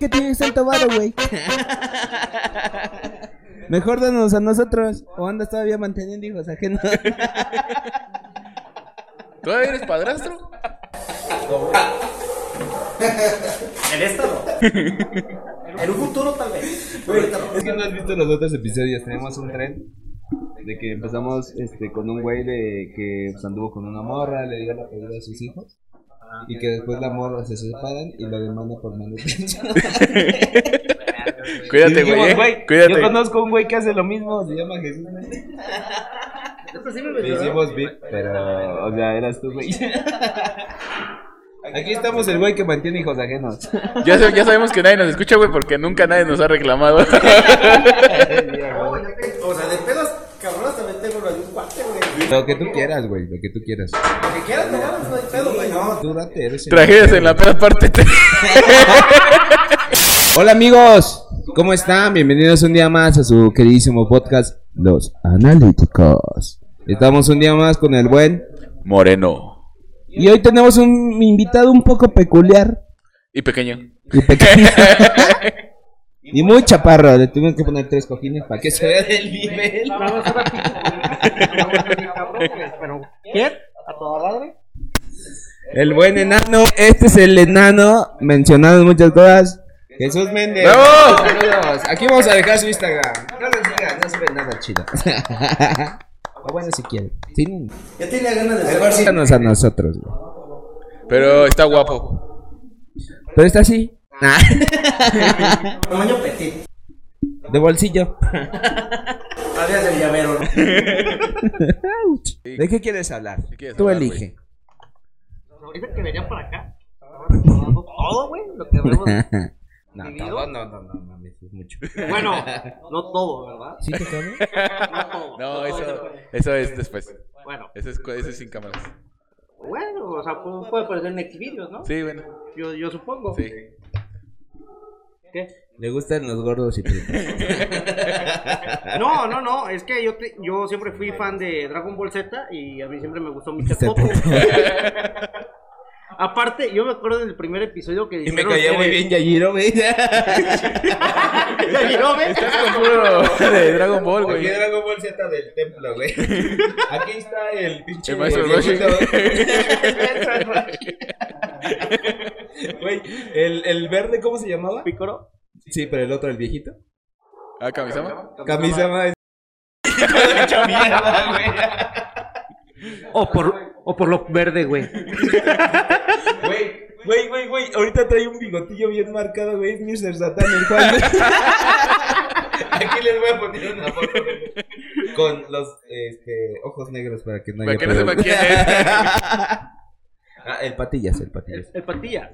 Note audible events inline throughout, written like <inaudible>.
qué tienes tanto varo, güey? Mejor danos a nosotros. O andas todavía manteniendo hijos ajenos. ¿Todavía eres padrastro? En esta no. En un futuro tal vez. Es que no has visto los otros episodios. Tenemos un tren de que empezamos este, con un güey de que pues, anduvo con una morra, le dio la pedida a sus hijos. Y que después la morra se separan y lo demanda por manutención. <laughs> <laughs> Cuídate, güey. eh. Cuídate. Yo conozco un güey que hace lo mismo, se llama Jesús. Le hicimos beat, pero, o sea, eras tú, güey. <laughs> Aquí estamos el güey que mantiene hijos ajenos. Ya, sab- ya sabemos que nadie nos escucha, güey, porque nunca nadie nos ha reclamado. O sea, de pedos cabronas también tengo lo de un cuate, güey. Lo que tú quieras, güey, lo que tú quieras. Lo que quieras tomar, no hay pedo, güey. No, Tú date, eres el- Tragedias en la peda parte 3. <laughs> Hola amigos, ¿cómo están? Bienvenidos un día más a su queridísimo podcast, Los Analíticos. Estamos un día más con el buen. Moreno. Y hoy tenemos un invitado un poco peculiar Y pequeño. y pequeño. <laughs> y muy chaparro, le tuvimos que poner tres cojines para que se vea del nivel. Vamos a Pero, <laughs> ¿quién? ¿A toda madre? El buen enano, este es el enano mencionado en muchas cosas. Jesús Méndez. ¡Bravo! Saludos. Aquí vamos a dejar su Instagram. No lo sigan, no se ve nada chido. <laughs> o bueno, si quieren. Sí, Ya tenía ganas de mejor síganos a nosotros. Pero está guapo. Pero está así. <laughs> Tamaño petit. De bolsillo. Alias del llavero. ¿no? ¿De qué quieres hablar? ¿Qué quieres Tú hablar, elige. Ahorita que venían para acá. Todo, güey. Lo que hablamos. <laughs> No, todo, no, no, no, mames, es mucho. Bueno, <laughs> no todo, ¿verdad? ¿Sí te cabe? No todo. No, eso, eso es después. Bueno, Eso es, eso es sin cámaras. bueno, o sea, puede, puede aparecer en Xvideos, ¿no? Sí, bueno. Yo, yo supongo. Sí. ¿Qué? Le gustan los gordos y prietos. <laughs> No, no, no, es que yo, te- yo siempre fui fan de Dragon Ball Z y a mí siempre me gustó. Mr. Popo. <laughs> Aparte, yo me acuerdo del primer episodio que Y me dijeron caía muy bien Yajiro, güey. ¿Ya llegó, ves? Estás con puro <laughs> de Dragon Ball, güey. Porque Dragon Ball Z del templo, güey. <laughs> Aquí está el pinche. El maestro viejito. Roshi. <laughs> Güey, el, el verde, ¿cómo se llamaba? ¿Picoro? Sí, pero el otro, el viejito. Ah, Kamisama. Camisa más. Güey. O por, o por lo verde, güey. Güey, güey, güey, güey. Ahorita trae un bigotillo bien marcado, güey. Es Mr. Satan, el Juan. <laughs> Aquí les voy a poner una foto güey, con los este, ojos negros para que no Para haya que no sepa quién es. Ah, el patillas, el patillas. El, el patilla.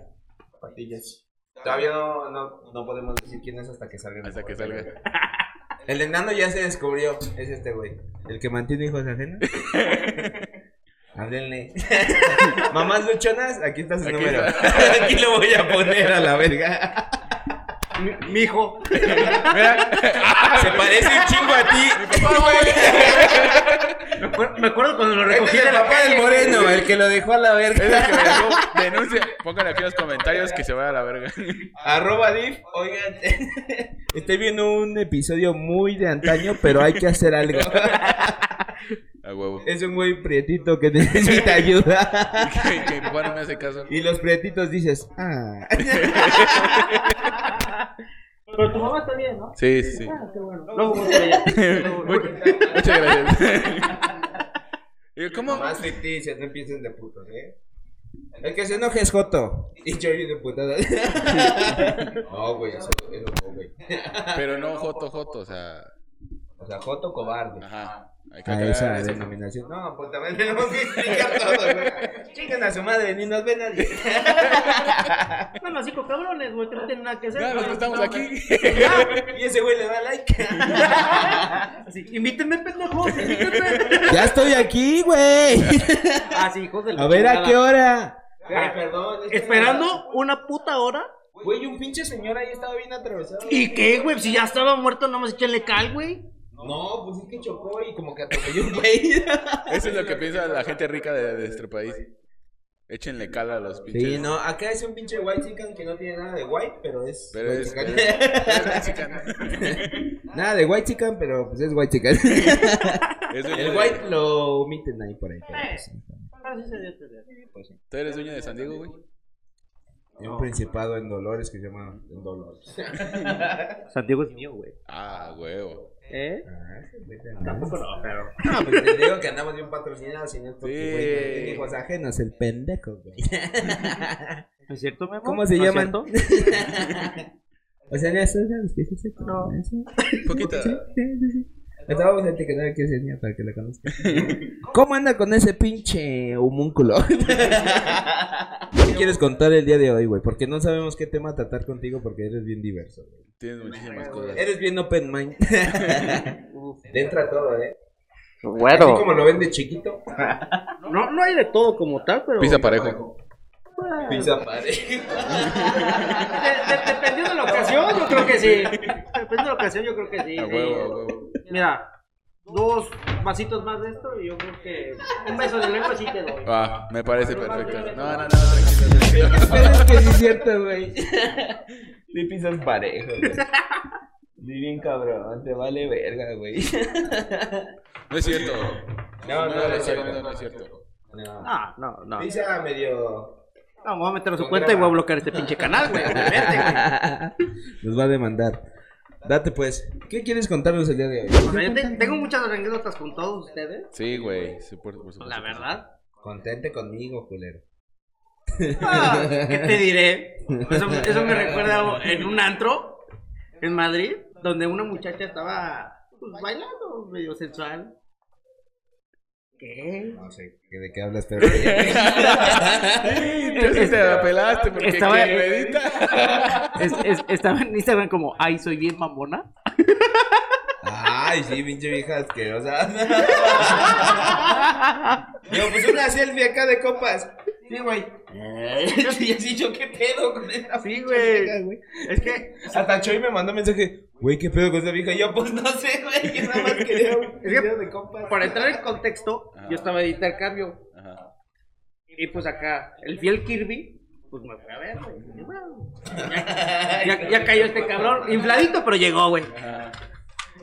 Patillas. Todavía no, no, no podemos decir quién es hasta que salga. Hasta que salga. El enano ya se descubrió. Es este güey. El que mantiene hijos ajenos. <laughs> Háblenle. <laughs> Mamás luchonas, aquí está su Aquí número. está. <laughs> aquí lo voy a poner a la verga. Mi, mi hijo. Mira. Se parece un chingo a ti. Me, acuer- me acuerdo cuando lo Este recogí es el papá del moreno, el que lo dejó a la Es el que verga. me dejó. <laughs> Denuncia. Pónganle aquí en los comentarios que se vaya a la verga. Arroba div, oigan, estoy viendo un episodio muy de antaño, pero hay que hacer algo. A huevo. Es un güey prietito que <laughs> necesita ayuda. Que, que no me hace caso. Y los prietitos dices, ah. <laughs> Pero tu mamá está bien, ¿no? Sí, sí, sí. Ah, qué bueno. Luego <laughs> Muchas gracias. ¿Cómo? Más ficticias, no empiecen de putos, ¿eh? El que se enoje es Joto. Y yo de putada. No, güey, eso, eso güey. Pero no Joto Joto, o sea. O sea, Joto cobarde. Ajá. Hay que A aclarar esa eso. denominación. No, pues también tenemos que explicar todo, güey. Chinguen a su madre, ni nos ven nadie. <laughs> Bueno, así con cabrones, güey, que no tienen nada que hacer. Ya, los que estamos aquí. Y ese güey le da like. <laughs> Así, invítenme, pendejos, invítenme. Ya estoy aquí, güey. Ah, sí, hijos de la A ver a qué hora. Ah, perdón. Esperando una puta hora. Güey, un pinche señor ahí estaba bien atravesado. ¿Y qué, güey? Si ya estaba muerto, no más échenle cal, güey. No, pues es que chocó y como que atropelló un güey. <laughs> Eso es lo que <laughs> piensa la gente rica de, de nuestro país. Échenle cala a los pinches. Sí, no, acá es un pinche white chicken que no tiene nada de white, pero es. Pero white es. chicken. pero <laughs> es- pero es mexicano. nada de white chicken, pero pues es white chicken. Es El de- white lo omiten ahí por ahí. sí. Sí. ¿Tú eres dueño de San Diego, güey? Hay un principado en Dolores que se llama en Dolores. Santiago es mío, güey. Ah, huevo. ¿Eh? Ah, no. Tampoco no, pero. No, pues te digo que andamos bien patrocinados y no es porque, Sí. no hijos ajenos, el pendejo, güey. ¿No es cierto, Memo? ¿Cómo se ¿No es llaman? <laughs> o sea, ¿eso sabes qué es eso? No. ¿Eso? Poquito. Sí, sí, sí, Ahorita vamos a etiquetar aquí a ese niño para que la conozca. ¿Cómo anda con ese pinche homúnculo? <laughs> ¿Qué quieres contar el día de hoy, güey? Porque no sabemos qué tema tratar contigo porque eres bien diverso, güey. Tienes muchísimas cosas. Eres bien open mind. Le entra todo, ¿eh? Así Bueno, como lo ven de chiquito. no, no hay de todo como tal, pero. Pisa parejo. Bueno, Pisa de- de- dependiendo de la ocasión, yo creo que sí. Dependiendo de la ocasión, yo creo que sí. A sí. huevo, a huevo. Mira, dos vasitos más de esto y yo creo que un beso de lengua sí te doy. Ah, me parece perfecto. No, no, no, tranquilo, es <laughs> que sí es cierto, güey. <laughs> Le pisas parejo, güey. Di bien cabrón, te vale verga, güey. <laughs> No es cierto. No, no, no es cierto. no, no es cierto. No. No, no. Pisa medio. No, me voy a meter a su cuenta y voy a bloquear este pinche canal, güey. Obviamente, güey. Nos va a demandar. Date pues. ¿Qué quieres contarnos el día de hoy? Yo te- tengo muchas anécdotas con todos ustedes. Sí, güey. sí, por- por supuesto La verdad. Contente conmigo, culero. Ah, ¿Qué te diré? Eso, <laughs> eso me recuerda en un antro en Madrid, donde una muchacha estaba pues, bailando, medio sensual. ¿Qué? No sé de qué hablas, pero. <laughs> Sí te la pelaste porque Estaba- medita. Es- es- estaba en Instagram como, ay, soy bien mamona. Ay, sí, pinche vieja asquerosa. <laughs> Yo, pues una selfie acá de copas. Sí, güey. Y así yo, ¿qué pedo con esa Sí, güey. Es que, Hasta Choy me mandó mensaje, güey, ¿qué pedo con esa vieja? Y yo, pues no sé, güey, yo nada más <laughs> quería un que- video de compas. para entrar en contexto, Ajá. yo estaba de intercambio. Ajá. Y pues acá, el fiel Kirby, pues me fue a ver, güey. <laughs> Ya, ya- ya cayó este cabrón, infladito, pero llegó, güey.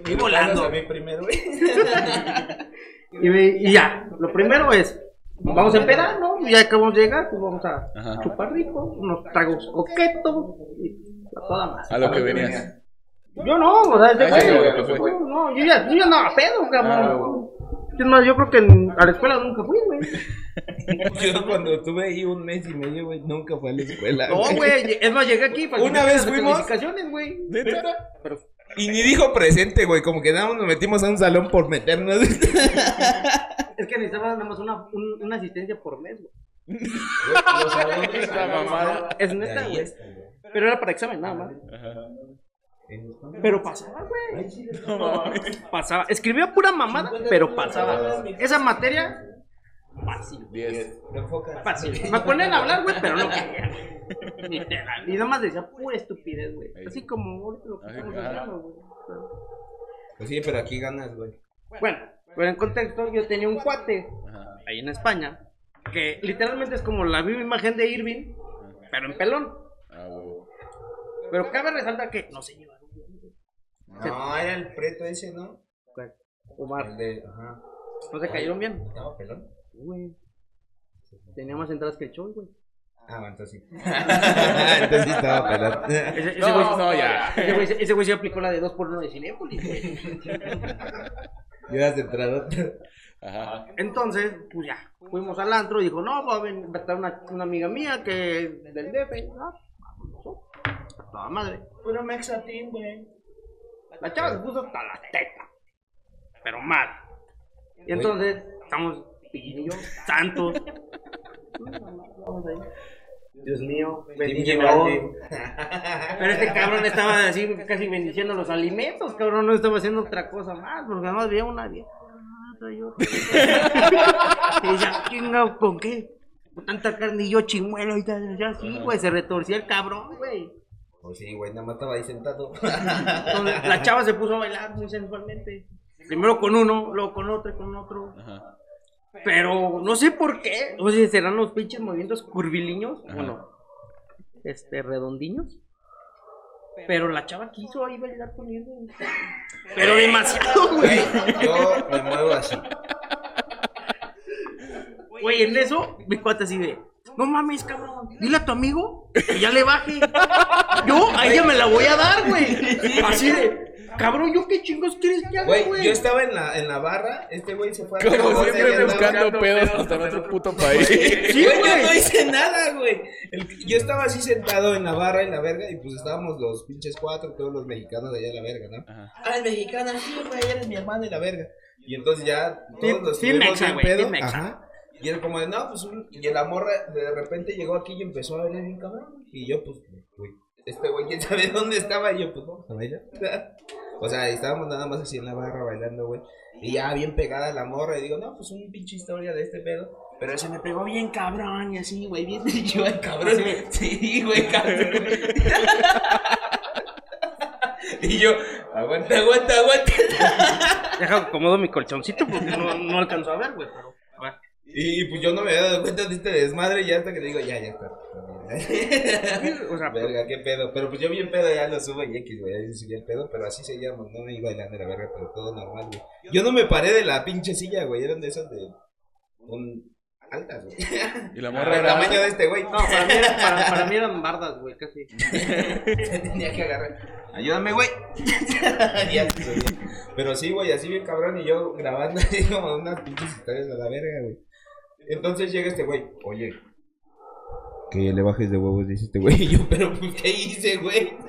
Y volando. a mí primero, güey. <laughs> Y, me- y ya, lo primero es, vamos a empedar, ¿no? Y ya acabamos de llegar, pues vamos a Ajá. chupar rico, unos tragos coquetos y a toda más. A lo que venías. Yo no, o sea, ese Ah, ese güey, güey que fue. no, yo ya, yo ya andaba pedo, Ah, cabrón. Es más, yo creo que en- a la escuela nunca fui, güey. <laughs> Yo cuando tuve ahí un mes y medio, güey, nunca fue a la escuela. No, güey, es más, llegué aquí para Una vez fuimos. güey. Pero Y ni dijo presente, güey, como que nada más nos metimos a un salón por meternos. <laughs> es que necesitaba nada más una, un- una asistencia por mes, güey. Esa mamada. Es neta, güey. Pero era para examen, nada más. Ajá. Pero pasaba, güey. Pasaba. Escribía pura mamada, pero pasaba. Esa materia, fácil. 10. Fácil. Me ponían a hablar, güey, pero no quería. Literal. Y nada más decía pura estupidez, güey. Así como ahorita lo que Así, estamos ajá. hablando, güey. Pues sí, pero aquí ganas, güey. Bueno, pero en contexto, yo tenía un cuate Ajá. ahí en España que literalmente es como la viva imagen de Irving, pero en pelón. Ah. Pero cabe resaltar que no se llevaron bien, güey. No, era el preto ese, ¿no? Omar, de. Ajá. no se cayeron bien. ¿Estaba pelón? Güey. Tenía más entradas que el show, güey. Ah, bueno, entonces sí. <laughs> entonces sí estaba pelón. Ese, ese No, güey, no, ya. ese güey, ese güey se aplicó la de 2 por 1 de Cinépolis, güey. <laughs> Ibas de entrada. Ajá. Entonces, pues ya, fuimos al antro y dijo, no, va a, ven- va a estar una, una amiga mía que es del DF. Ah. A toda madre. Puro mexatín, güey. La chava se puso hasta la teta. Pero mal. Y entonces, estamos y yo, santos. <laughs> Dios mío, bendíceme hoy. <laughs> Pero este cabrón estaba así casi bendiciendo los alimentos, cabrón, no estaba haciendo otra cosa más, porque además había una vieja. otra <laughs> y decía, chinga, ¿con qué? Con tanta carne y yo chimuelo y tal, ya sí, güey, se retorcía el cabrón, güey. Pues sí, güey, nada más estaba ahí sentado. Entonces, la chava se puso a bailar muy sensualmente. Primero con uno, luego con otro y con otro. Ajá. Pero no sé por qué. O sea, serán los pinches movimientos curvilíneos. Bueno, este, redondiños. Pero la chava quiso ahí bailar con él. Pero demasiado, <laughs> güey. Yo me muevo así. Güey, en eso, mi cuate así de. No mames, cabrón. Dile a tu amigo que ya le baje. Yo a ella me la voy a dar, güey. Así de. Cabrón, ¿yo qué chingos quieres que haga, Güey, yo estaba en la, en la barra, este güey se fue a Como la siempre buscando pedos hasta en otro puto país. Sí, Güey, yo no hice nada, güey. El- Yo estaba así sentado en la barra, en la verga, y pues estábamos los pinches cuatro, todos los mexicanos de allá en la verga, ¿no? Ajá. Ah, el mexicano, sí, güey, eres mi hermano y la verga. Y entonces ya todos nos sí, tuvimos en güey, pedo. Ajá. Y él como de, no, pues, un- y la morra de repente llegó aquí y empezó a bailar bien cabrón. Y yo, pues, güey, este güey, ¿quién sabe dónde estaba? Y yo, pues, vamos a bailar. <laughs> o sea, estábamos nada más así en la barra bailando, güey. Y ya bien pegada la morra. Y digo, no, pues, un pinche historia de este pedo. Pero se me pegó bien cabrón y así, güey, bien <laughs> yo, cabrón. Sí, güey, cabrón. <laughs> y yo, aguanta, aguanta, aguanta. Deja acomodo mi colchoncito porque no, no alcanzo a ver, güey. Pero. Y, y, pues yo no me había dado cuenta de este desmadre y ya hasta que le digo, ya, ya está. <laughs> O sea, verga, qué pedo. Pero pues yo bien pedo ya lo subo y X, güey. Ahí subí el pedo, pero así seguíamos. No me iba bailando la verga, pero todo normal, güey. Yo no me paré de la pinche silla, güey. Eran de esas de. Un... altas, güey. Y la Para <laughs> morra el era. tamaño de este, güey. no, para mí, era- para, para mí eran bardas, güey, casi. <laughs> Se tenía que agarrar. Ayúdame, güey. Pero sí, güey, así bien cabrón. Y yo grabando así como unas pinches historias a la verga, güey. Entonces llega este güey. Oye. Que le bajes de huevos, dice este güey. Y <laughs> yo, pero pues, ¿qué hice, güey? <laughs>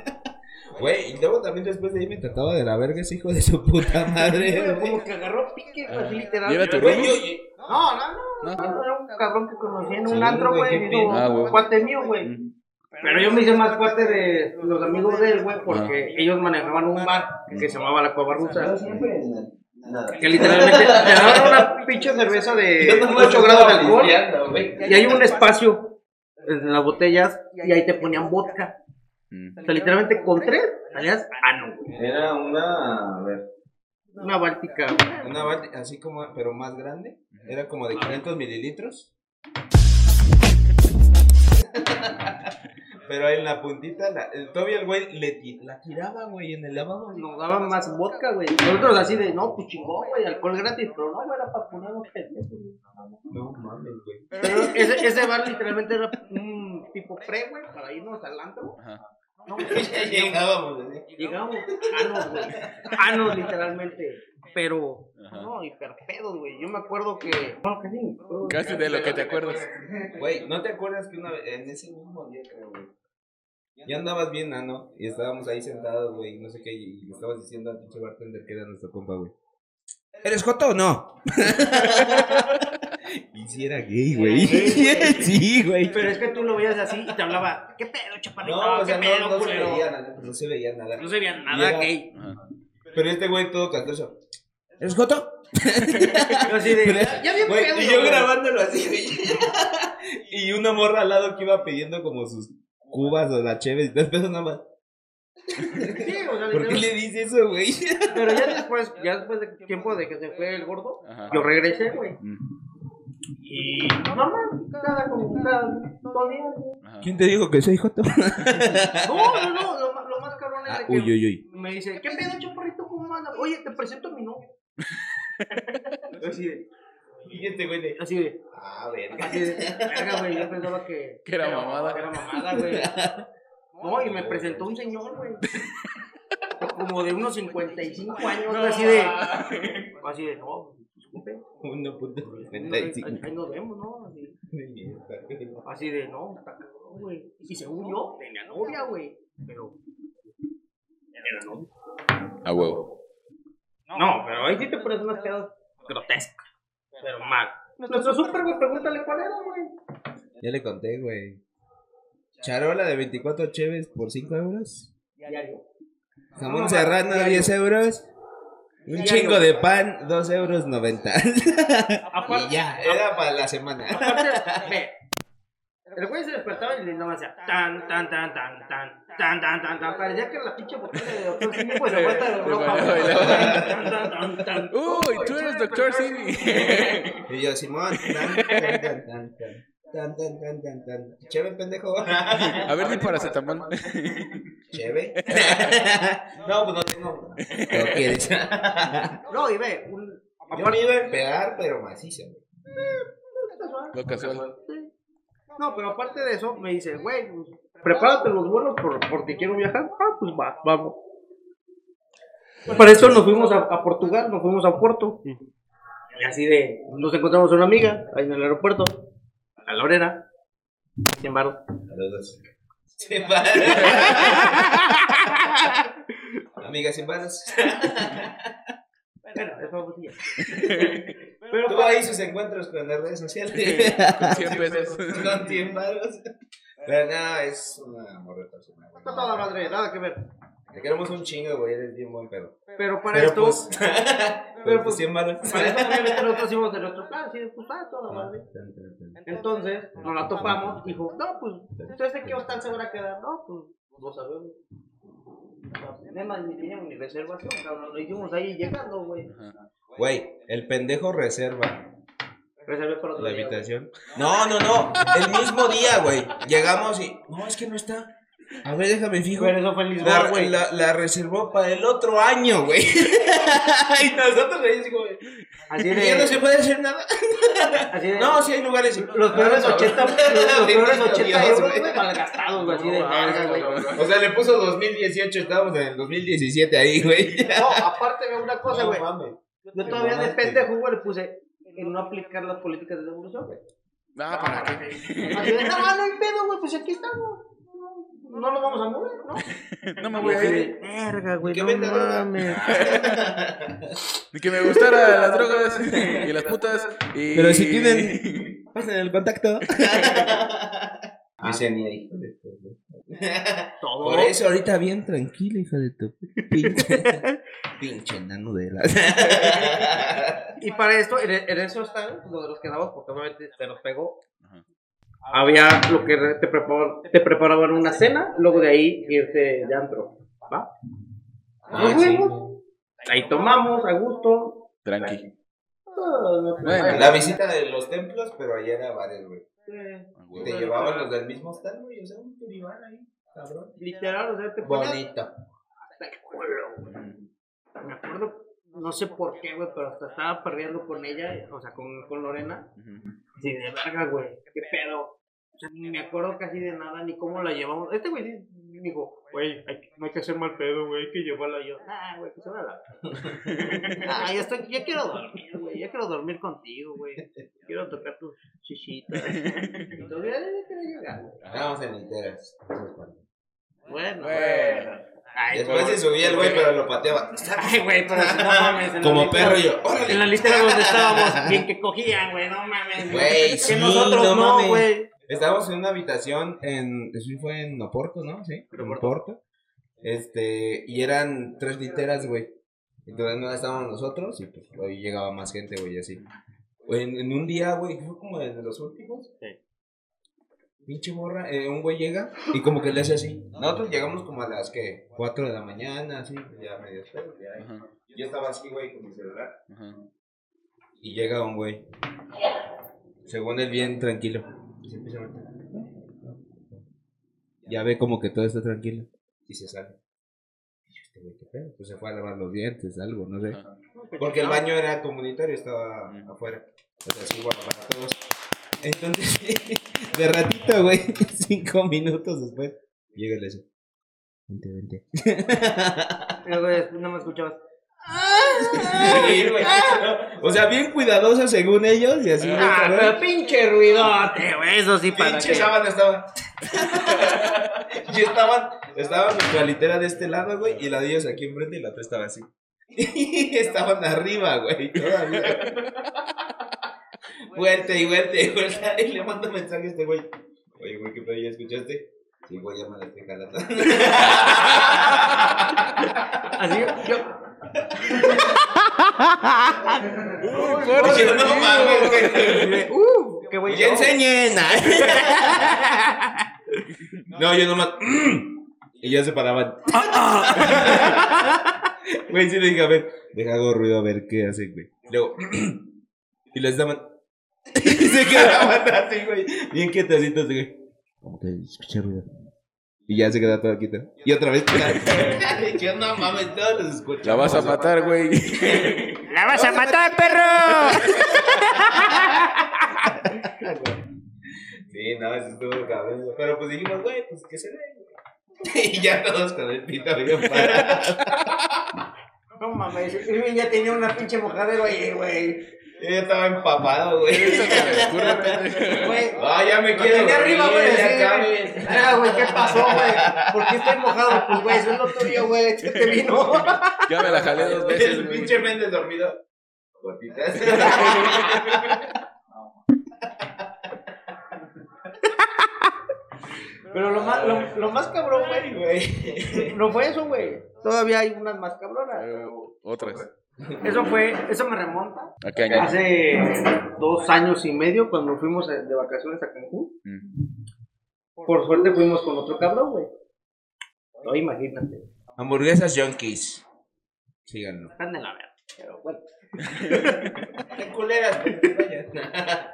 Güey, y luego también después de ahí me trataba de la verga ese hijo de su puta <laughs> madre. Pero como que agarró pique, así literal. ¿Y era tu Güey, roomie? yo- yo- No, no, no. ¿No? Era un cabrón que conocí en un Sí, antro, güey, y dijo, Ah, güey. cuate mío, güey. Pero yo me hice más cuate de los amigos de él, güey, porque ellos manejaban un bar que se llamaba La Cueva Rusa. Que literalmente te daban una pinche cerveza de Yo nomás 8 grados de alcohol. Y hay un espacio en las botellas y ahí te ponían vodka. Mm. O sea, literalmente con tres salías ano. Era una. A ver. Una báltica. Una bate- así como, pero más grande. Era como de 500 mililitros. <laughs> pero en la puntita, la, el, todavía el güey le la tiraba, güey, en el lavabo. Nos daban más vodka, güey. Nosotros así de, no, pues chingón, güey, alcohol gratis, pero no, güey, era para ponernos pendejos. No mames, güey. Pero ese, ese bar literalmente era un tipo pre, güey, para irnos al antro. Ajá. No, <laughs> llegábamos, así. llegamos anos, güey. Anos, literalmente. Pero, Ajá. no, hiperpedos, güey. Yo me acuerdo que. Bueno, que sí. Casi de lo que te acuerdas. Güey, ¿no te acuerdas que una vez, en ese mismo día, creo, güey? Ya andabas bien, nano, y estábamos ahí sentados, güey, y no sé qué, y le estabas diciendo al pinche bartender que era nuestro compa, güey. ¿Eres Joto o no? <laughs> y si era gay, <laughs> güey. sí, güey. Pero es que tú lo veías así y te hablaba, ¿qué pedo, chaparrito? No, o ¿Qué sea, pedo, no, no se culero?" veía nada, no se veía nada. No se veía nada era- gay. Ajá. Pero este güey todo cantoso. ¿Eres Joto? <laughs> Yo así de, ya Güey, pedo. y yo grabándolo así, güey. <laughs> y una morra al lado que iba pidiendo como sus cubas o la cheve y después nada más. Sí, o sea, ¿Por qué le dices eso, güey? Pero ya después, ya después de tiempo de que se fue el gordo, Ajá. yo regresé, güey. Mm. Y cada como cada. ¿Quién te dijo que soy Joto? <laughs> No, no, no, lo, más- lo más cabrón es Ah, de que uy, uy, uy. me dice, ¿qué pedo, chaparrito? ¿Cómo andas? Oye, te presento a mi novio. <laughs> así de, Y este güey de. así de, Ah, verga. así de, verga, güey, yo pensaba que... Que era mamada. Que era mamada, güey. <laughs> No, y me presentó un señor, güey. Como de unos 55 años, así de... Así de, no, disculpe. Ahí, 1.55. ahí nos vemos, ¿no? Así, así de, no, está cabrón, güey. Y según yo, tenía novia, güey. Pero... Era novia. A huevo. No, pero ahí sí te pones unas pedas grotescas. Pero mal. Nuestro super, güey, pregúntale cuál era, güey. Ya le conté, güey. Charola de 24 cheves por 5 euros. Diario. Jamón No, serrano, diario. 10 euros. Un chingo de pan, 2 euros 90. Aparte, y ya, era para la semana. aparte, El güey se despertaba y le más hacía tan, tan, tan, tan, tan, tan, tan, tan, tan. Parecía que la pinche botella de Doctor Simi pues se Europa. Tan, tan, tan, tan. Uy, tú eres Doctor Simi. Y yo, Simón, tan, tan, tan, tan, tan, tan, tan, tan, tan. Chévere, pendejo. <laughs> A ver, di paracetamol. Chévere. <laughs> No, pues no tengo. ¿No quieres? No, y ve, un, Yo me iba a empedar, pero macizo. Lo casual. No, pero aparte de eso, me dice, güey, pues, prepárate los vuelos por, porque quiero viajar. Ah, pues va, vamos. Para eso nos fuimos a, a Portugal, nos fuimos a Puerto. Y así de, nos encontramos a una amiga ahí en el aeropuerto, a Lorena, 100 baros. Saludos. Sin balas. <laughs> Amiga sin balas. Bueno, eso. Pero tuvo ahí sus encuentros con las redes sociales. Con 100 pesos. Con 100 balas. Pero no, es una morreta. es una Está toda madre, nada que ver. Te queremos un chingo, güey. Eres bien buen pedo. Pero para Pero esto, pues. <laughs> <laughs> Pero pues 100 balas. para esto obviamente nosotros hicimos de nuestro plan, sí, pues ah, toda madre. Entonces, nos la topamos, dijo, no, pues, entonces de qué hostal se van a quedar, no, pues, no sabemos. Nada ni teníamos ni reservación, cabrón, lo hicimos ahí llegando, güey. Güey, el pendejo reserva Reservé para otro la día, habitación. No, no, no. El mismo día, güey. Llegamos y. No, es que no está. A ver, déjame fijo. Pero eso fue en Lisboa, La, güey. la, la reservó para el otro año, güey. <laughs> y nosotros ahí así como. Así Ya no de, se puede hacer nada. así de, No, sí hay lugares. los peores 80, los, <laughs> los peores 80 Dios, euros, güey. malgastados, güey, así de, verga, güey. O sea, le puso 2018, estábamos en el 2017 ahí, güey. No, aparte de una cosa, güey, yo todavía de pendejo, güey, le puse en no aplicar las políticas de devolución, güey. Ah, ¿para qué? Así de, no, no hay pedo, güey, pues aquí estamos. No lo vamos a mover, ¿no? <laughs> No me voy a ir. Verga, güey, ¿Qué no mames. <laughs> Ni que me gustara <laughs> las drogas y las putas. Y... Pero si tienen- Pasen el contacto. Dice mi hijo de Todo. Por eso ahorita bien tranquilo, hijo de tu pinche. pinche nano de la. Y para esto, en, en eso están lo de los quedamos, porque obviamente se nos pegó. Ajá. Había lo que te preparaban, te preparaban una cena, luego de ahí irte de antro. ¿Va? Ah, Nos sí. fuimos, ahí tomamos a gusto. Tranqui. Bueno. La visita de los templos, pero allá era bares, güey. Te llevaban los del mismo hostal, güey. O sea, un turibán ahí, cabrón. Literal, o sea, te Bonito. hasta el culo, güey. Me acuerdo, no sé por qué, güey, pero hasta estaba perdiendo con ella, o sea, con, con Lorena. Ujú. Sí, de verga, güey. ¿Qué pedo? O sea, ni me acuerdo casi de nada, ni cómo la llevamos. Este güey dijo, güey, que- no hay que hacer mal pedo, güey, hay que llevarla yo. Ah, güey, pues la. <laughs> ah, ya estoy, ya quiero dormir, güey, ya quiero dormir contigo, güey. Quiero tocar tus chichitas. Entonces, ya, quiero llegar, güey. Estábamos en literas. Bueno, Bueno. Ay, Después güey. se subía el güey, pero lo pateaba. Ay, güey, pero no <laughs> mames. Como perro y yo. ¡Órale! En la litera donde estábamos, bien que cogían, güey, no mames. Güey, que sí, nosotros no güey. Estábamos en una habitación en. Eso fue en Oporto, ¿no? Sí, en Oporto. Este. Y eran tres literas, güey. Entonces no estábamos nosotros y pues ahí llegaba más gente, güey, así. En, en un día, güey, fue como de los últimos. Sí. Pinche morra, eh, un güey llega y como que le hace así. Nosotros llegamos como a las que 4 de la mañana, así, ya medio después, ya. Ajá, Yo estaba así, güey, con mi celular. ajá. Y llega un güey. Según él, bien tranquilo. Y se empieza a meter. Ya ve como que todo está tranquilo. Y se sale. Este güey, ¿qué pedo? Pues se fue a lavar los dientes, algo, no sé. Porque el baño era comunitario, estaba afuera. O sea, así, bueno, para todos. Entonces, <laughs> de ratito, güey, <laughs> cinco minutos después, llega el eso. Vente, vente. <laughs> Pero, güey, no me escuchabas. Sí, güey. O sea, bien cuidadosa según ellos y así. Ah, pero pinche ruidote, güey, eso sí para Pinche sábana estaba. y estaban, estaban nuestra litera de este lado, güey, y la de ellos aquí enfrente y la otra estaba así. Y estaban arriba, güey, todavía. Vuelta y vuelta y vuelta. Y le mando mensaje a este güey. Oye, güey, ¿qué pedo? ¿Ya escuchaste? Sí, güey, ya me la estoy jalando. Así, yo... Gordo, Oye, no mames, güey. Uh, qué güey. ¡Ya enseñen! no, yo nomás. <clears throat> y ya se paraban. <laughs> Güey, sí le dije, a ver, deja hago ruido a ver qué hace, güey. Luego. <clears throat> y les daban. Y se quedaban <laughs> así, güey. Bien quietecitos, güey. Como que escuché ruido. Y ya se queda todo quieto. Y otra vez. <laughs> <laughs> yo no mames, todos los escucho. La vas a matar, güey. ¡La vas a matar, perro! Sí, no, eso estuvo cabrón. Pero pues dijimos, güey, pues que se ve, güey. y ya todos con el pito bien parado. No mames, ya tenía una pinche mojadera ahí, güey. Yo ya estaba empapado, güey. Güey. Ah, ya me quiero. arriba, güey. ya güey. Ah, güey, ¿qué pasó, güey? ¿Por qué estoy mojado? Pues, güey, eso es lo tuyo, güey. ¿Qué te vino? <laughs> Ya me la jalé dos veces, El güey. pinche Méndez dormido. Gotitas. Pero lo más, lo, lo más cabrón, güey, no fue eso, güey. Todavía hay unas más cabronas. Eh, Otras. Eso fue, eso me remonta. Hace dos años y medio cuando fuimos de vacaciones a Cancún. Mm. Por suerte fuimos con otro cabrón, güey. No, imagínate. Hamburguesas Junkies. Síganlo. Están de la verga. Pero bueno. <laughs> Qué culeras. <laughs>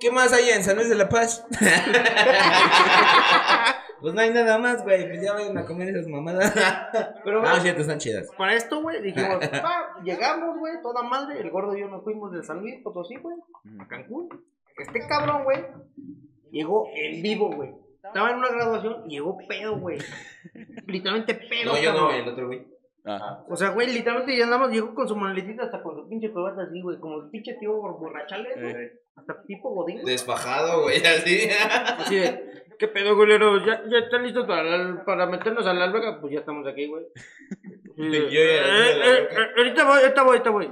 ¿Qué más hay en San Luis de la Paz? <laughs> pues no hay nada más, güey. Pues ya vayan a comer esas mamadas. <laughs> Pero No, cierto, están chidas. Para esto, güey, dijimos, <laughs> va, llegamos, güey, toda madre, el gordo y yo nos fuimos de San Luis Potosí, güey, a Cancún. Este cabrón, güey, llegó en vivo, güey. Estaba en una graduación y llegó pedo, güey. <laughs> Literalmente pedo, No, yo no, cabrón. el otro, güey. Ah. O sea, güey, literalmente ya andamos, llegó con su maletita hasta con su pinche corbata así, güey, como el pinche tío borrachales, güey. Eh. Hasta tipo godín. Desfajado, güey, así. Así de, ¿qué pedo, güey? ¿Ya, ya están listos para, para meternos a la alberga? Pues ya estamos aquí, güey. Sí, Yo ya eh, eh, eh, ahorita voy, ahorita voy, ahorita voy.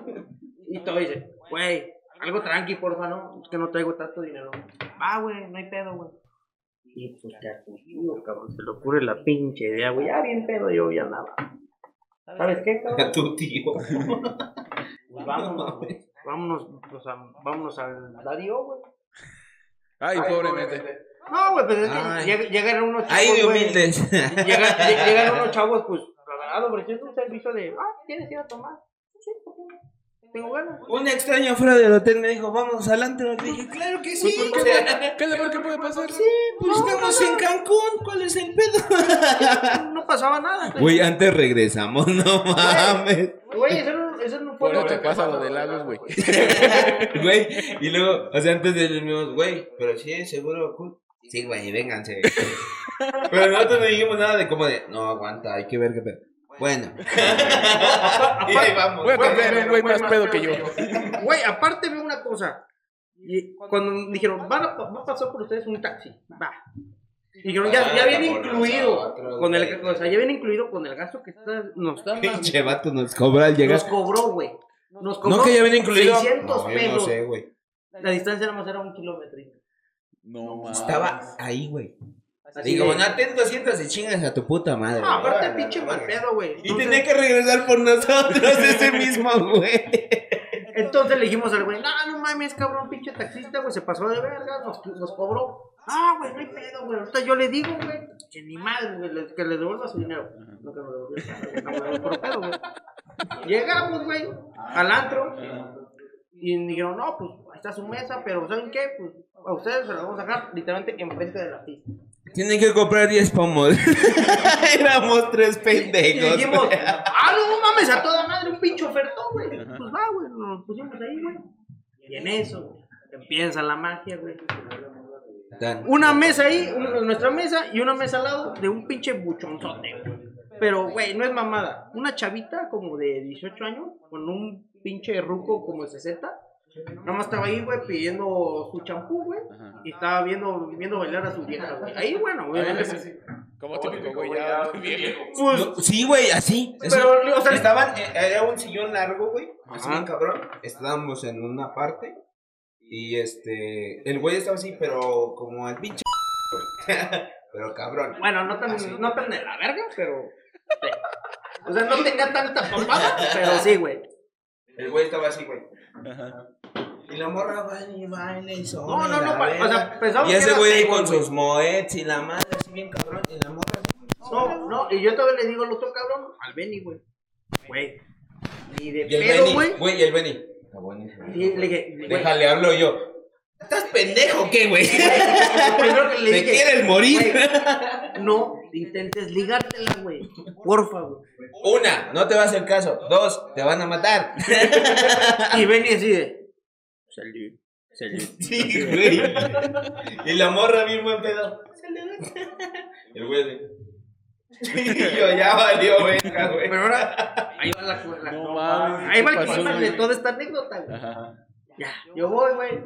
Y todo dice, güey, algo tranqui, porfa, ¿no? Es que no traigo tanto dinero. Ah, güey, no hay pedo, güey. Y pues ya, tío, cabrón, se le ocurre la pinche idea, güey. Ya bien pedo, yo ya nada. ¿Sabes qué, cabrón? Tu tío. <laughs> Pues vámonos, güey. Vámonos, pues, a, vámonos al Darío, güey. Ay, pobremente. No, güey, pues es que lleg- unos chavos, Ay, de güey. humildes. Llegan, lle- llegan unos chavos, pues, ah, ofreciendo un servicio de, ah, ¿quieres ir a tomar? Sí, ¿por qué no? Tengo ganas. Un extraño fuera del hotel me dijo, vamos al antro. Le dije, claro que sí. Pues, ¿por qué? ¿Qué es lo que puede pasar? Sí, pues estamos en Cancún. ¿Cuál es el pedo? <laughs> No pasaba nada. Güey, antes regresamos, no mames. Güey, eso no, eso no fue Por te que pasa pasó, lo de lagos, güey. <laughs> Güey, y luego, o sea, antes de los güey, pero sí, seguro, cool. Sí, güey, vénganse. <laughs> Pero nosotros no dijimos nada de como de, no, aguanta, hay que ver qué pedo. Bueno. <laughs> y ahí vamos. Voy a cambiar güey más pedo que yo. Güey, aparte veo una cosa. Y cuando dijeron, van a, va a pasar por ustedes un taxi. Va. Dijeron, ya, ya viene incluido. Con el, o sea, ya viene incluido con el gasto que está, nos está Pinche vato nos cobra al llegar. Nos cobró, güey. Nos cobró No, que ya viene incluido. 600 No, yo no pesos. sé, güey. La distancia nada más era un kilómetro. No mames. Estaba ahí, güey. Así Digo, no ten 200 y chingas a tu puta madre. No, aparte, pinche mal pedo, güey. Y tenía que regresar por nosotros <laughs> ese mismo, güey. Entonces le dijimos al güey, no, no mames, cabrón, pinche taxista, güey, se pasó de verga, nos, nos cobró. Ah, güey, no hay pedo, güey. Ahorita yo le digo, güey, que ni madre, güey, que le devuelva su dinero. No que me devolviera, güey, no, güey, por pedo, güey. Llegamos, güey, al antro. Y dijeron, no, pues ahí está su mesa, pero ¿saben qué? Pues a ustedes se la vamos a dejar literalmente enfrente de la pista. Tienen que comprar 10 pomos. <laughs> Éramos tres Y pendejos. dijimos, güey. ah, no mames, a toda madre, un pinche ofertón, güey. Pues va, güey, nos pusimos ahí, güey. Y en eso, güey, empieza la magia, güey. Una mesa ahí, nuestra mesa y una mesa al lado de un pinche buchonzote, güey. Pero, güey, no es mamada. Una chavita como de 18 años, con un pinche ruco como de 60. Nada más estaba ahí, güey, pidiendo su champú, güey. Y estaba viendo, viendo bailar a su vieja, güey. Ahí, bueno, güey. Ah, sí, sí. Como típico, güey, ya viejo. Pues, No, sí, güey, así. pero, o sea, Estaban, eh, era un sillón largo, güey. Así bien cabrón. Estábamos en una parte. Y este. El güey estaba así, pero como al pinche. <laughs> pero cabrón. Bueno, no tan, no tan de la verga, pero. sí. <laughs> O sea, no tenía tanta pompada, pero sí, güey. El güey estaba así, güey. Ajá. Y la morra va y baila y son. No, no, y no, o sea, pensamos Y que ese era güey ahí con sus moets y la madre así bien cabrón. Y la morra. No, no, y yo todavía le digo al otro cabrón, al Benny, güey. Güey, ni de Y el pedo, Benny, güey. güey, y el Benny. Está buenísimo. Y Déjale, hablo yo. ¿Estás pendejo o qué, güey? lo primero que le ¿Te quieres morir? no intentes ligártela, güey. Porfa, güey. Una, no te va a hacer caso. Dos, te van a matar. <laughs> Y Benny así de. Salud, salud. Sí, güey. Y la morra bien buen pedo. El güey. Y yo ya valió, venga, güey. Pero ahora, ahí va la, la No mames, Ahí va ¿qué el güey? de toda esta anécdota, güey. Ajá. Ya, yo voy, güey.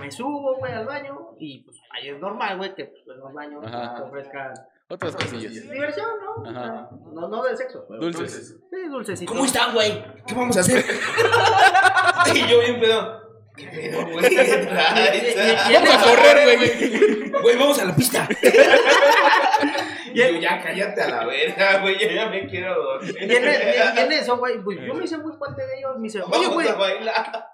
Me subo, güey, al baño. Y pues ahí es normal, güey, que pues, en los baños Ajá. te ofrezcan Otras cosillas. diversión, ¿no? Ajá. No, no del sexo. pero Dulces. Sí, dulcecito. ¿Cómo están, güey? ¿Qué vamos a hacer? <laughs> y yo bien pedo. ¿Qué pedo, güey? <laughs> Vamos a correr, güey. Güey, vamos a la pista. <laughs> Y yo, ya cállate a la verga, güey. Yo ya me quiero dormir. Y en, y en eso, güey, pues yo me hice muy parte de ellos. Me dice, oye, Vamos güey, a bailar.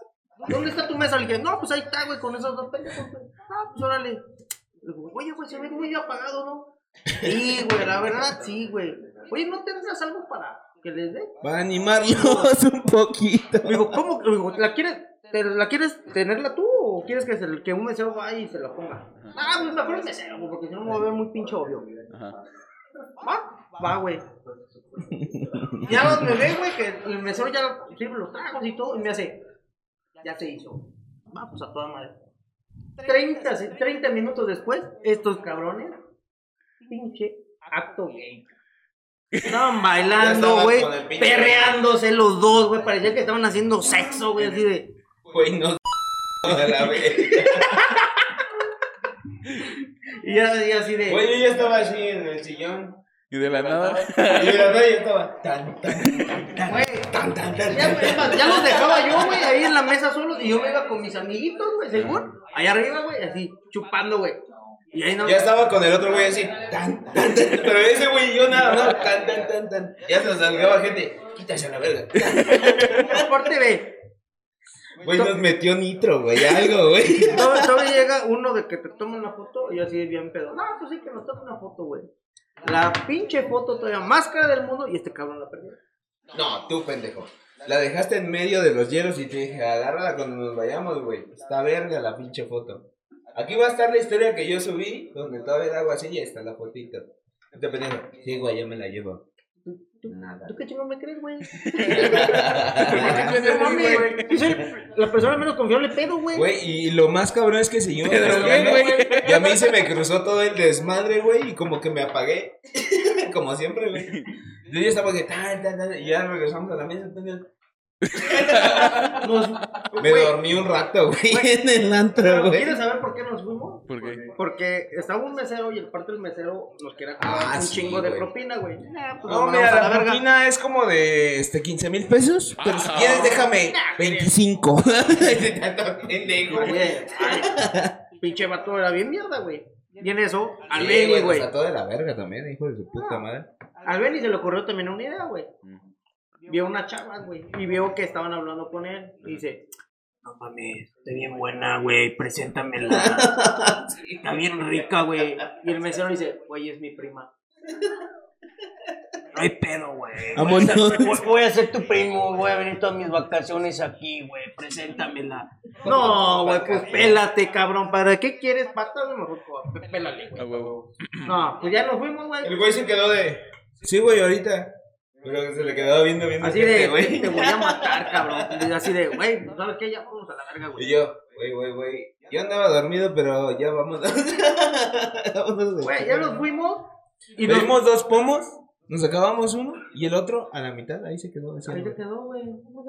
¿dónde está tu mesa? Le dije, no, pues ahí está, güey, con esos dos pendejos. güey. Ah, pues órale. Le digo, oye, güey, se ve muy apagado, ¿no? Sí, güey, la verdad, sí, güey. Oye, ¿no tendrás algo para que les dé? Para animarlos <laughs> un poquito. Me digo, ¿cómo? Digo, ¿la quieres, te- ¿la quieres tenerla tú o quieres que, se, que un mesero vaya y se la ponga? Ah, pues mejor el mesero, güey, porque si no me voy a ver muy pinche obvio. Ajá. Va, va, güey. Ya donde ve, güey, que el mesero ya sirve los tragos y todo, y me hace, ya se hizo. Va, pues a toda madre. 30, se- 30 minutos después, estos cabrones, pinche acto gay. Estaban bailando, güey, perreándose los dos, güey, parecía que estaban haciendo sexo, güey, así de... Güey, no. <laughs> La. Y ya, y así de... Güey, yo ya estaba así en el sillón. Y de la nada. <laughs> Y de la nada yo estaba. Tan, tan, tan, tan, Güey, tan, tan, tan, ya los dejaba yo, güey, ahí en la mesa solos y yo me iba con mis amiguitos, güey, según. Allá arriba, güey, así, chupando, güey. Y ahí no. Ya estaba con el otro güey así, tan, tan, tan, pero ese güey y yo nada, no, tan, tan, tan, tan. Ya se nos salgaba gente, quítase a la verga. <laughs> Aparte, ve, Güey, nos metió nitro, güey, algo, güey. <laughs> todavía, llega uno de que te toma una foto y así bien pedo. No, pues sí, que nos tome una foto, güey. La pinche foto todavía más cara del mundo y este cabrón la perdió. No, tú, pendejo. La dejaste en medio de los hielos y te dije, agárrala cuando nos vayamos, güey. Está verga la pinche foto. Aquí va a estar la historia que yo subí, donde todavía era agua así y está la fotito. Pendejo, sí, güey, yo me la llevo. Nada. ¿Tú qué chingón me crees, güey? <laughs> ¿Qué No mames, Yo soy la persona menos confiable pedo, güey. Güey, y lo más cabrón es que Te drogué, platicando, güey. Y a mí se me cruzó todo el desmadre, güey, y como que me apagué. <laughs> como siempre, güey. Yo ya estaba que tan, tan, tan, y ya regresamos a la mesa. pendejo. Nos- Me dormí un rato, güey, en el antro, güey. ¿Quieres saber por qué nos fuimos? ¿Por qué? Porque estaba un mesero y el parte del mesero nos quería cobrar Ah, un sí, chingo de propina, güey. Nah, pues No, mira, la verga. propina es como de este 15 mil pesos. Pero si Ah. quieres, déjame 25. De <laughs> <laughs> <laughs> tanto pendejo, pinche vato era bien mierda, güey. Y en eso, al Sí, Benny, güey, de la verga también, hijo de su puta madre. Al Benny se le ocurrió también una idea, güey. Vio una chava, güey. Y vio que estaban hablando con él. Y dice, no mames, está bien buena, güey. Preséntamela. <laughs> Está bien rica, güey. Y el mesero dice, güey, es mi prima. No hay pedo, güey. Voy, voy a ser tu primo, voy a venir todas mis vacaciones aquí, güey. Preséntamela. No, güey, pues pélate, cabrón. ¿Para qué quieres patas? Mejor pues, pélale, güey. No, pues ya nos fuimos, güey. El güey se quedó de. Sí, güey, ahorita. Pero se le quedaba viendo, viendo. Así gente, de, güey. te voy a matar, <laughs> cabrón. Y Así de, güey, ¿sabes qué? Ya vamos a la verga, Y güey. yo, güey, güey, güey. Yo andaba dormido, pero ya vamos. <laughs> Güey, ya nos fuimos. Y Y nos... Pedimos dos pomos, nos acabamos uno y el otro a la mitad, ahí se quedó. Ahí se güey. quedó, güey. Pues,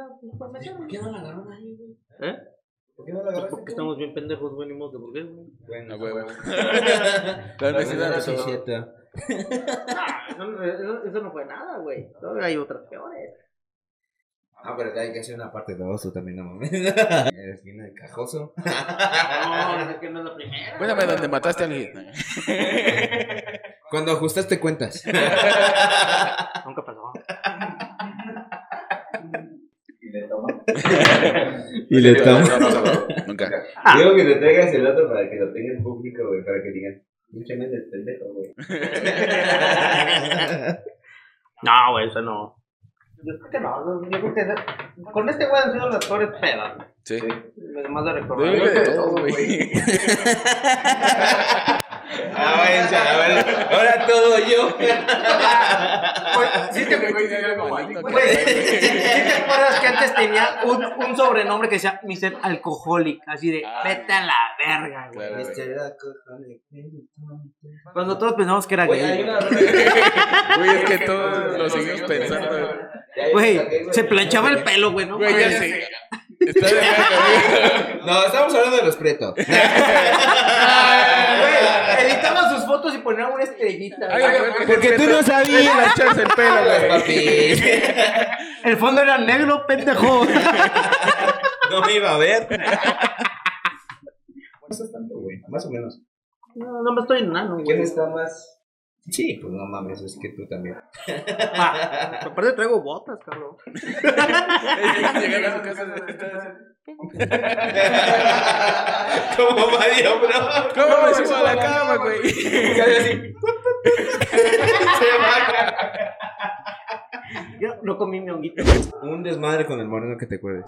¿Por qué no la agarraron ahí, güey? ¿Eh? ¿Por qué no la agarraron? Porque estamos bien pendejos, güey, ni modo de por qué, güey. Bueno, A huevo. La La necesidad de Ah, eso, no fue nada, güey. Todavía hay otras peores. Ah, pero hay que hacer una parte de dos, tú también no mames. Eres bien de cajoso. No, es que no es la primera. Cuéntame donde mataste a alguien. Cuando ajustaste cuentas. Nunca pasó. y le No, no, no, no. Nunca. Digo que te traigas el otro para que lo tenga en público, güey, para que digan, pinche Méndez, pendejo, güey. <laughs> No, güey, eso no. Yo creo que no, yo creo que con este güey han sido las peores pedas. Sí. Además de Yo recordar. creo que de todo, güey. <laughs> Ah, váyanse a la verga. Ahora todo yo. Güey, ¿sí te, Güey, güey, güey, güey. ¿sí te acuerdas que antes tenía un, un sobrenombre que decía Mr. Alcoholic? Así de, Ah, vete a la verga, güey. Claro, güey. Cuando todos pensamos que era Güey, gay. Güey, es que todos lo seguimos pensando. Güey, se planchaba el pelo, güey, ¿no? Güey, ya sé. Está de verga, No, estamos hablando de los pretos. <laughs> Güey, editaba sus fotos y ponía una estrellita. Ay, güey. güey, Porque tú no sabías. echarse el pelo, güey. <laughs> Papi. El fondo era negro, pendejo. No me iba a ver. Más o menos. No, no me estoy enano, güey. ¿Quién está más? Sí, pues no mames, es que tú también. Ah, aparte traigo botas, cabrón. <laughs> Llegar a su casa. <laughs> Como Mario, bro. ¿Cómo me subo a la cama, güey? Y así. Se baja. Yo no comí mi honguito. Un desmadre con el moreno que te acuerdes.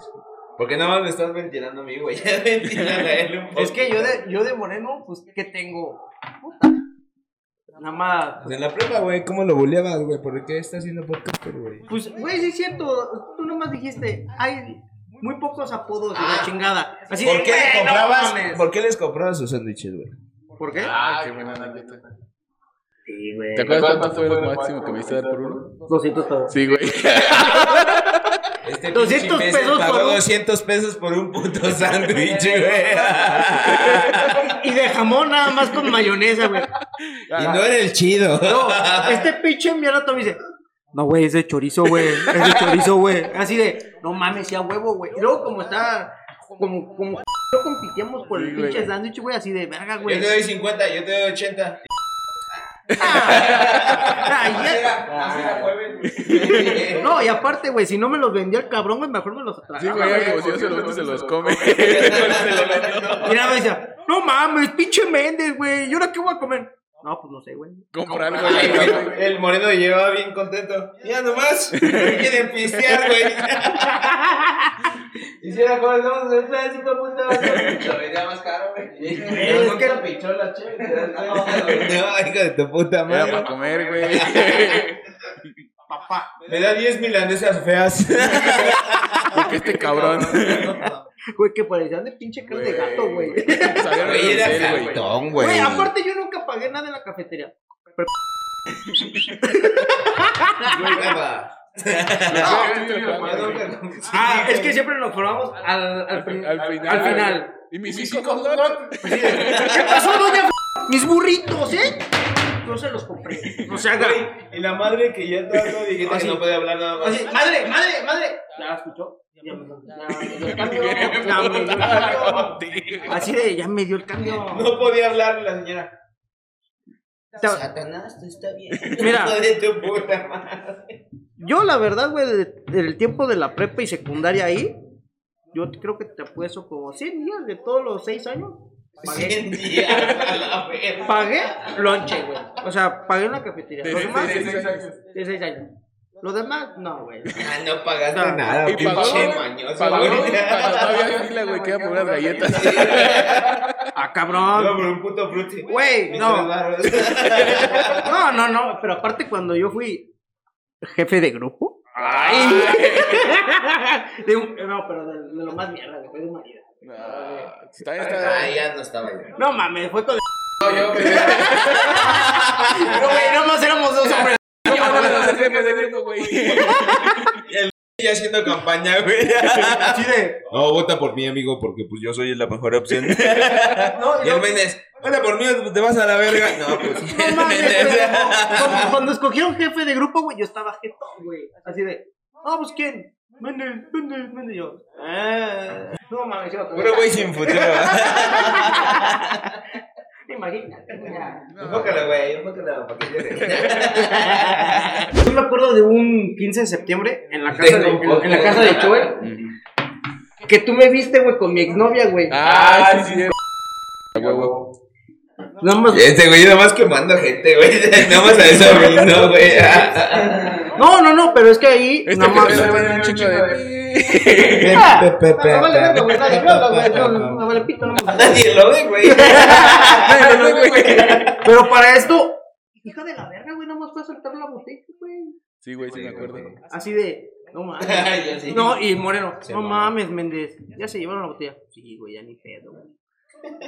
Porque nada más me estás ventilando a mí, güey. <laughs> Ya a él un poco. Es que yo de, yo de moreno, pues, ¿qué tengo? Puta. Nada más. En la prepa, güey, ¿cómo lo buleabas, güey? ¿Por qué está haciendo podcast, güey? Pues, güey, sí es cierto. Tú nomás dijiste, hay muy pocos apodos y la chingada. Así ¿Por de, qué, güey, no comprabas, mames. ¿Por qué les comprabas sus sándwiches, güey? ¿Por qué? Ah, qué buena anécdota. Sí, güey. ¿Te acuerdas cuánto fue lo máximo que me hice dar por uno? 200 pesos. Sí, güey. <laughs> Este 200 pinche imbécil pesos pagó por un- 200 pesos por un puto sándwich, güey. <laughs> Y de jamón nada más con mayonesa, güey. y no era el chido. No, este pinche mierda me dice, no, güey, es de chorizo, güey. Es de chorizo, güey. Así de, no mames, ya huevo, güey. Y luego como está, como, como yo compitíamos por el pinche sándwich, güey, así de verga, Yo güey. te doy 50, yo te doy 80. <laughs> Ah, ya- Así la No, y aparte, güey, si no me los vendía el cabrón, güey, mejor me los atragaba. Sí, güey, como si yo se los <laughs> se los <laughs> come. <laughs> Nada me decía, no mames, pinche Méndez, güey. ¿Y ahora qué voy a comer? No, pues no sé, güey. Compra algo. Ay, güey. El moreno llevaba bien contento. Ya nomás. Quieren pistear, güey. Hiciera clásico, puta. Lo vendía más caro, güey. Es que- pichola. No, hijo de tu puta Era para madre. comer, güey. Papá. Me da 10 milanesas feas. <laughs> Porque este cabrón. Güey, que parecían de pinche carne de gato, güey. Sabía Güey, era cartón, Güey, güey. aparte yo nunca pagué nada en la cafetería. <laughs> Ah, es que siempre nos formamos al, al, fin- Al final. al final. Y mis cinco dogs. ¿Qué pasó, doña? Mis burritos, ¿eh? Yo se los compré. No se haga. Y la madre que ya estaba todo viejita que no puede hablar nada más. Así, madre, madre, madre. ¿Ya la escuchó? Ya me, dio el cambio. Así de, ya me dio el cambio. No podía hablar la señora. Satanás, tú está bien. Mira. <laughs> Yo, la verdad, güey, de- del tiempo de la prepa y secundaria ahí, yo creo que te apuesto como 100 días de todos los 6 años. Pagué, 100 días a la verga. pagué lonche, güey. O sea, pagué en la cafetería. De Los demás, seis- de seis años. de 6 años. Los demás, no, güey. Ah, no pagaste No. nada. Y pagó, pinche mañoso, pagó no había fila, güey, que iba por unas galletas. Ah, cabrón. por un puto frutti. Güey, no. No, no, no. Pero aparte, cuando yo fui jefe de grupo. Ay. <laughs> De un- no, pero de, de lo más mierda, fue de humanidad. No, está, está. Ah, ya no estaba yo. No mames, fue con. No, yo <laughs> No, güey, nomás éramos dos hombres. ¿Cómo van a ser jefe de grupo, güey? <laughs> Y haciendo campaña, güey. No, vota por mí, amigo, porque pues yo soy la mejor opción. <laughs> No, Y el Méndez, vota por mí, te vas a la verga. No, pues. No mames, pero cuando, cuando escogieron jefe de grupo, güey, yo estaba jetón, güey. Así de, ah, pues quién? Méndez, Méndez. Y yo, eh. No mames, yo. Puro güey sin futuro. <laughs> Imagínate. Enfócala, güey, enfócala para que llore. <laughs> Yo me acuerdo de un 15 de septiembre en la casa de, en, en la casa de Joel que tú me viste, güey, con mi exnovia, güey. Ah, sí, sí. Huevo. Nada más. Este güey nada más quemando gente, güey. <laughs> Nada más a eso vino, güey. No, no, no, pero es que ahí. Este nada que más. se un chingo de. Ah, no nadie lo habla, güey, no, no, no vale pito, no mames. <laughs> Nadie lo ve, güey. No, güey. Pero para esto, hija de la verga, güey, nada más fue a soltar la botella, güey. Sí, güey, sí me acuerdo. Así de, no <laughs> mames. No, y Moreno, Se no mames, Méndez, ya se llevaron la botella. Sí, güey, ya ni pedo, güey.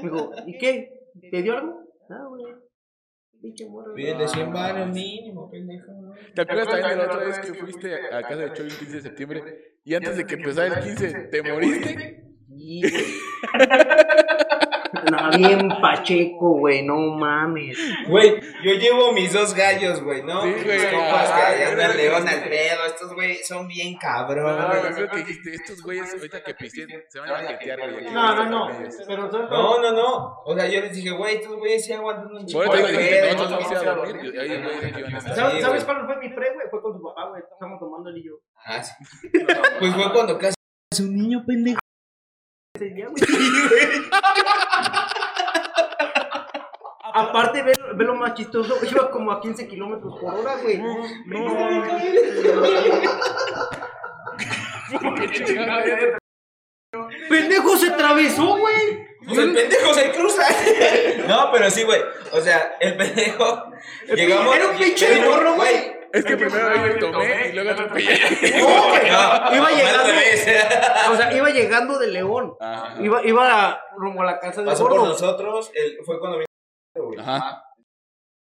Me dijo, ¿y qué? ¿Te dio algo? Ah, güey. Pinche morro. Pídele 100 baros mínimo, pendejo. ¿Te acuerdas también de la otra vez que fuiste a casa de Choy el 15 de septiembre y antes de que empezara el 15 te moriste? <laughs> No, bien pacheco, güey, no mames. Güey, yo llevo mis dos gallos, güey, ¿no? Sí, güey. Mis compas que Ah, allá anda güey. león al pedo. Estos güey son bien No, cabrones. yo creo que dijiste, estos güeyes ahorita que pisten se van a maquetear, güey. No, no, no. No, no, no. O sea, yo les dije, güey, estos güeyes sí aguantan un chico eso te van a estar. ¿Sabes, Sí, ¿sabes güey. cuál fue mi pre, güey? Fue con su papá, güey. Estamos tomando él y yo. Ah, sí. Pues fue cuando casi es un niño pendejo. Ese día, güey. Aparte, ve, ve lo más chistoso. Iba como a 15 kilómetros por hora, güey. Chingada, eh. Pendejo se atravesó, güey. Pues el pendejo se cruza. No, pero sí, güey. O sea, el pendejo. Llegamos. Era un pinche llegamos- morro, güey. Es que primero yo me tomé y luego atropellé. <laughs> No, güey. No, Iba llegando. O sea, iba llegando de León. Ajá. Iba, iba rumbo a la casa de Pasó por nosotros. el- fue cuando. Güey. Ajá.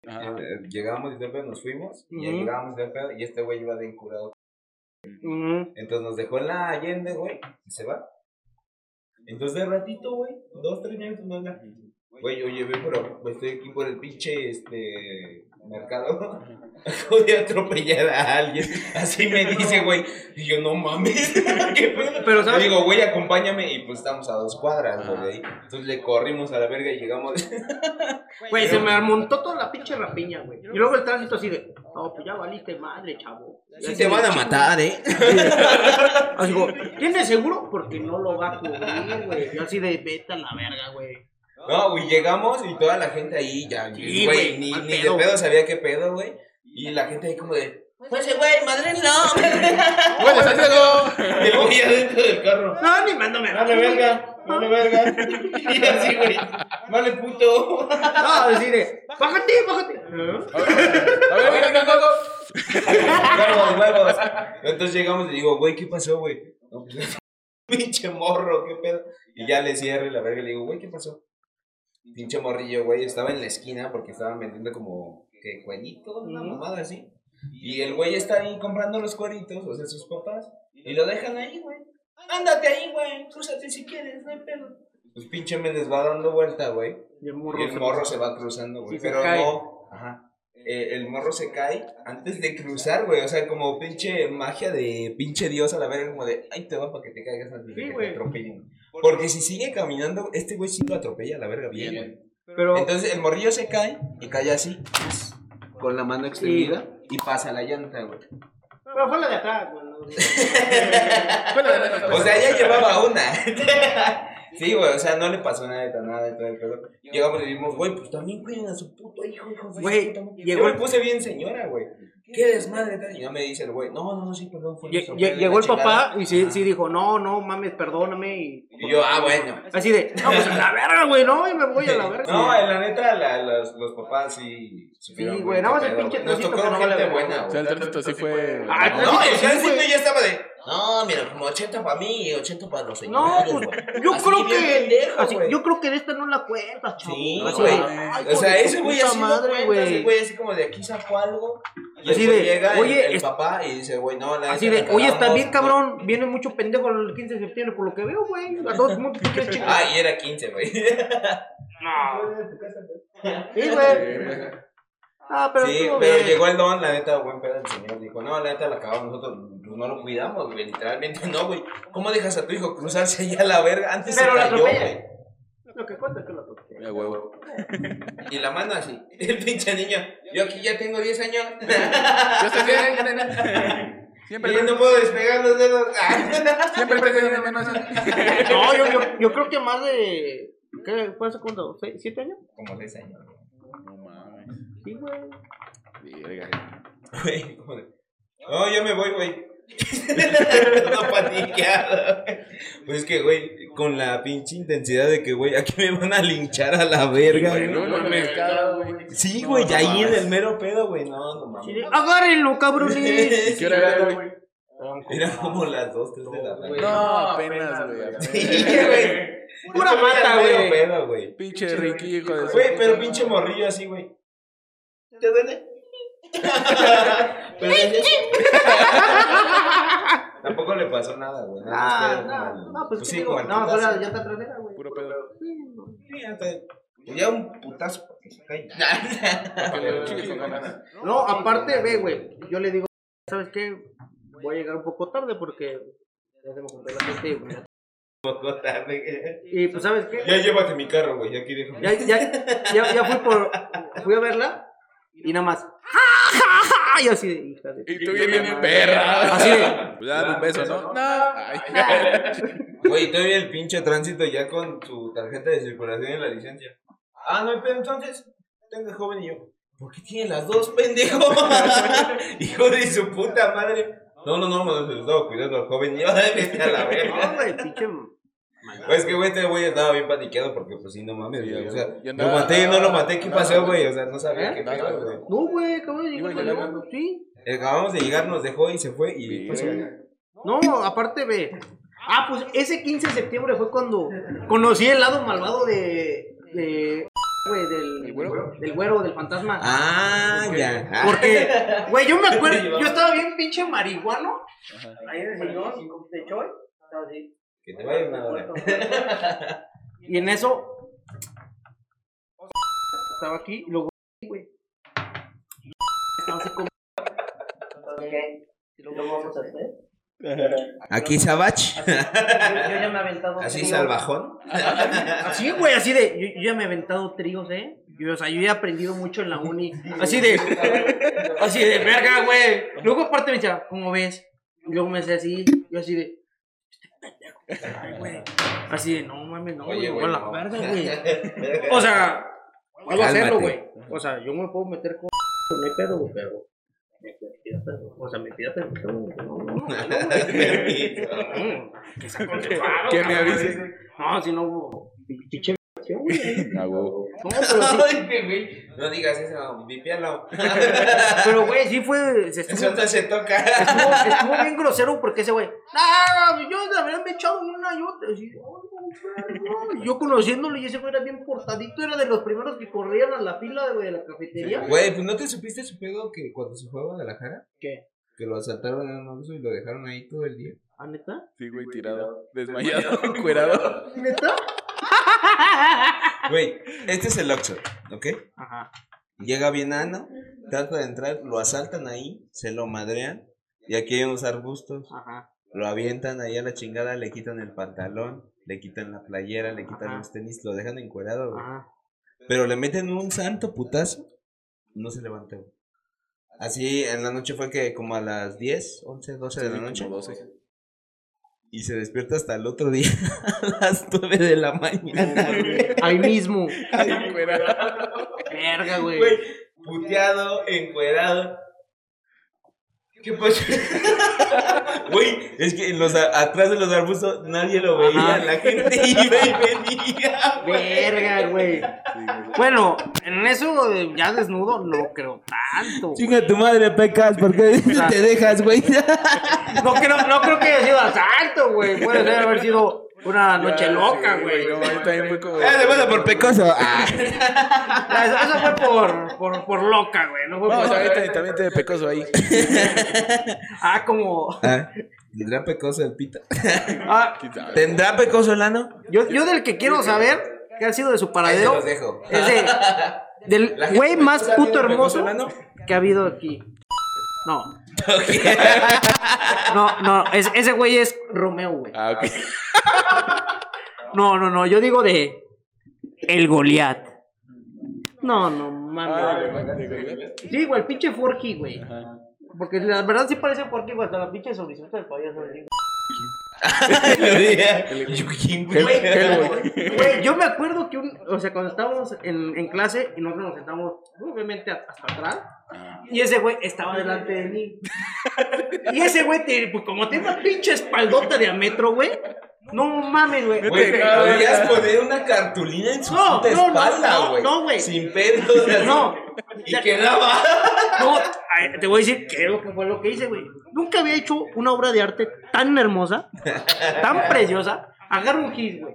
Ajá. Eh, Llegamos y de pedo nos fuimos. Y ya llegábamos de pedo. Y este güey iba de encurado. Ujú. Entonces nos dejó en la Allende, güey. Y se va. Entonces de ratito, güey. Dos, tres minutos más la. Güey, oye, ve, pero estoy aquí por el pinche este mercado. <laughs> Acabo de atropellar a alguien. Así me dice, güey. Y yo, no mames. <laughs> ¿Qué pedo? Pero, ¿sabes? Le digo, güey, acompáñame. Y pues estamos a dos cuadras, güey. Entonces le corrimos a la verga y llegamos. <laughs> Güey, se me montó toda la pinche rapiña, güey. Y luego el tránsito así de, no, pues ya valiste madre, chavo. Sí así te van a matar, ¿eh? Así digo, ¿tienes seguro? Porque no lo va a cubrir, güey. Yo así de, vete a la verga, güey. No, güey, llegamos y toda la gente ahí ya, Sí, güey, güey, ni, mal ni de pedo. pedo sabía qué pedo, güey. Y la gente ahí como de, pues ese güey, madre no. ¡Bueno, Santiago! Y el güey adentro del carro. No, ni mándame. Vale verga, vale <laughs> verga. Y así, güey, vale puto. No, así de, bájate, bájate. A ver, mira, Santiago. huevos, huevos. Entonces llegamos y digo, güey, ¿qué pasó, güey? No, pues, <laughs> pinche morro, qué pedo. Y ya le cierro y la verga y le digo, güey, ¿qué pasó? Pinche morrillo, güey, estaba en la esquina porque estaban vendiendo como que cueritos, una mamada así. Y el güey está ahí comprando los cueritos, o sea, sus papás, y lo dejan ahí, güey. Ándate ahí, güey, crúzate si quieres, no hay pedo. Pues pinche Méndez va dando vuelta, güey. Y el Y morro, el se- morro se va cruzando, güey. Sí, pero cae. no. Ajá. Eh, el morro se cae antes de cruzar, güey. O sea, como pinche magia de pinche dios a la verga, como de, ay, te va para que te caigas antes de Sí, que güey. te atropellen. Porque si sigue caminando, este güey sí lo atropella a la verga bien, güey. Pero, Entonces el morrillo se cae y cae así, con la mano extendida y pasa la llanta, güey. pero fue la de atrás, güey. O pues. sea, ya llevaba una. <laughs> Sí, güey, o sea, no le pasó nada de nada de todo el pedo. Llegamos y dijimos, güey, pues también cuiden a su puto hijo, hijo Güey, llegó Yo me el- puse bien señora, güey. ¿Qué desmadre? Y no me dice el güey, no, no, no, sí, perdón, fue Lle- Llegó el papá chingada. y sí, sí dijo, no, no, mames, perdóname. Y, Y yo, ah, bueno. así de, no, pues a la verga, güey, no, y me voy a la verga. No, en la neta, la- los, los papás sí supieron, Sí, güey, nada más el pinche güey. Nos tocó que no gente vale buena, verga. O güey. sea, el tránsito sí fue. Ah, No, el tránsito güey. ya estaba de. No, mira, como 80 para mí y 80 para los No, señores. pues güey. yo Así creo que. pendejo, así, güey. yo creo que de esta no la cuentas, chavo. Sí, güey. O sea, ese güey así no madre, cuenta, ese güey. güey así como de aquí sacó algo. Y Así de, llega oye, el, el es- papá y dice, güey, no, la Así de, la oye, está bien, cabrón. Viene mucho pendejo el 15 de septiembre, por lo que veo, güey. A todos muy chicos. Ah, y era 15, güey. No. <laughs> Sí, güey. Ah, pero sí, pero bien. llegó el don, la neta, buen pedo el señor. Dijo, no, la neta la cagamos nosotros, pues no lo cuidamos, güey. Literalmente no, güey. ¿Cómo dejas a tu hijo cruzarse allá a la verga? Antes Pero se la cayó, güey. Lo que cuenta es que lo atropella. Mira, huevo. Y la mano así. <laughs> El pinche niño. Yo aquí ya tengo 10 años. <laughs> Yo estoy bien, nena. Siempre, Y no puedo despegar los dedos. <laughs> siempre te de menos. No, yo, yo, yo creo que más de. ¿Qué fue hace cuánto? ¿Seis- ¿Siete años? Como seis años. No mames. Sí, güey. Verga. Güey, como de, No, yo me voy, güey. No paniqueado. Pues es que, güey, con la pinche intensidad de que, güey, aquí me van a linchar a la verga, Güey, no, güey. no. Sí, No, güey, no ahí en el mero pedo, güey. No, no mames. Agárrenlo, cabrones. <laughs> ¿Qué hora era, güey? Era como las 2, 3 de la tarde. No, apenas, güey. Sí, güey. Pura mata, güey. Pinche Ricky, hijo de su Güey, pero pinche morrillo así, güey. ¿Te duele? <laughs> pero eso. <laughs> Tampoco le pasó nada, güey. Ah, no, no, pues, pues ¿qué sí, digo? No, fuera llanta trasera, güey. Puro pedo. Pues ya un putazo para que se caiga. <laughs> Que lo chingues con ganas. No, aparte, ve, güey. Yo le digo, ¿sabes qué? Voy a llegar un poco tarde porque ya se me juntó la gente. güey. Poco tarde. Y pues, ¿sabes qué? Ya llévate mi carro, güey. Aquí déjame. Ya, ya, ya, ya fui por. Fui a verla y nada más. Y así de hija de. Y tú bien perra. Así de. <laughs> Pues un beso, ¿no? No. Ay, <laughs> Güey, todavía el pinche tránsito ya con su tarjeta de circulación y la licencia. Ah, no, pero entonces, tenga joven y yo. ¿Por qué tiene las dos, pendejo? <laughs> Hijo de su puta madre. No, no, no, no, se lo estaba cuidando al joven. Yo, vete a la No, verga. güey, pinche. Pues es que, güey, este güey estaba bien paniqueado porque, pues sí, no mames, Sí, güey. O sea, Y lo maté y no lo maté. ¿Qué pasó, güey? O sea, no sabía ¿Eh? qué pedo, güey. No, güey, acabo de Iba llegar. Sí. Acabamos de llegar, nos dejó y se fue. Y pues. No, aparte, ve. Ah, pues ese 15 de septiembre fue cuando conocí el lado malvado de. de. Güey, del. ¿El güero? Del güero, del fantasma. Ah, ya. Ah. Porque, <laughs> güey, yo me acuerdo, yo estaba bien pinche marihuano. Ahí en el sillón de Choy. Estaba así. Que te vaya una hora. Y en eso. Estaba aquí y luego. güey. Estaba así como. ¿Qué? ¿Y luego vamos a hacer? Aquí Sabach. Yo, yo ya me he aventado. Así tríos. salvajón. Así, güey, así de. Yo, yo ya me he aventado tríos, ¿eh? Yo, o sea, yo he aprendido mucho en la uni. Así de. Así de verga, güey. Luego, aparte, me decía, ¿cómo ves? Y luego me decía así. Yo así de. "Este pendejo, ay, güey". Así de, no mames, no, Oye, güey, a la no. verga, güey. <laughs> O sea, puedo hacerlo, Cálmate. güey. O sea, yo me puedo meter con. <laughs> No hay pedo, güey, pero. O sea, me pida <laughs> permiso. Mm, que me avise. No, si no, pinche güey. No, pero sí. Ay, güey. No digas eso, vipialo. <laughs> Pero, güey, sí fue. Se estuvo, Eso no se toca. estuvo, estuvo bien grosero porque ese güey. No, yo la verdad me he echado una y otra. Así, "Ay, no, no". Yo conociéndolo y ese güey era bien portadito. Era de los primeros que corrían a la fila güey, de la cafetería. Güey, pues no te supiste su pedo que cuando se fue a Guadalajara, ¿Qué? que lo asaltaron en un oxxo y lo dejaron ahí todo el día. ¿Ah, neta? Sí, güey, tirado. Desmayado, <laughs> encuerado. ¿Neta? Güey, este es el oxxo, ¿ok? Ajá. Llega bien Ano, trata de entrar, lo asaltan ahí, se lo madrean, y aquí hay unos arbustos, Ajá. lo avientan ahí a la chingada, le quitan el pantalón, le quitan la playera, le quitan Ajá. los tenis, lo dejan encuerado, güey. Ajá. Pero le meten un santo putazo, no se levantó. Así en la noche fue que como a las 10, 11, 12 de la Como noche. 12. Y se despierta hasta el otro día <laughs> a las 9 de la mañana. güey. Ahí mismo. Encuerado. Verga, güey. Güey, puteado, encuerado. ¿Qué pasó? Güey, es que en los atrás de los arbustos nadie lo veía, Ajá. la gente iba y venía. Verga, güey. Bueno, en eso ya desnudo no creo tanto. Chinga tu madre, pecas, ¿por qué te dejas, güey? No creo, no creo que haya sido asalto, güey. Puede ser haber sido una noche Ya, loca, sí, güey. No, a mí también fue como. Ah, de bueno, por pecoso. Ah. <laughs> Eso, eso fue por, por, por loca, güey. No fue No, o por. sea, ahorita también te pecoso ahí. <laughs> Ah, como. Ah, ¿Tendrá pecoso el pito? Ah. <laughs> ¿Tendrá pecoso el ano? yo, yo del que quiero saber qué ha sido de su Ahí se paradero los dejo. es de. Del güey más puto hermoso que ha habido aquí. No. No, no, es- ese güey es Romeo, güey. Ah, ok. No, no, no, yo digo de. El Goliat. No, no, mames. Sí, güey, el pinche Forky, güey. Porque la verdad sí parece porque hasta la pinche sonrisota del payaso. güey. <laughs> Yukin, güey. Güey, yo me acuerdo que, un, o sea, cuando estábamos en, en clase y nosotros nos sentamos, obviamente, hasta atrás, y ese güey estaba delante de mí. Y ese güey, te- pues como tiene una pinche espaldota de a metro, güey, no mames, güey. Güey, podrías poner una cartulina en su No, puta no, espalda, no, güey. no, güey. Sin pedos. así. No, Y quedaba. no, te voy a decir lo que fue lo que hice, güey. Nunca había hecho una obra de arte tan hermosa, tan <laughs> preciosa. Agarro un gis, güey.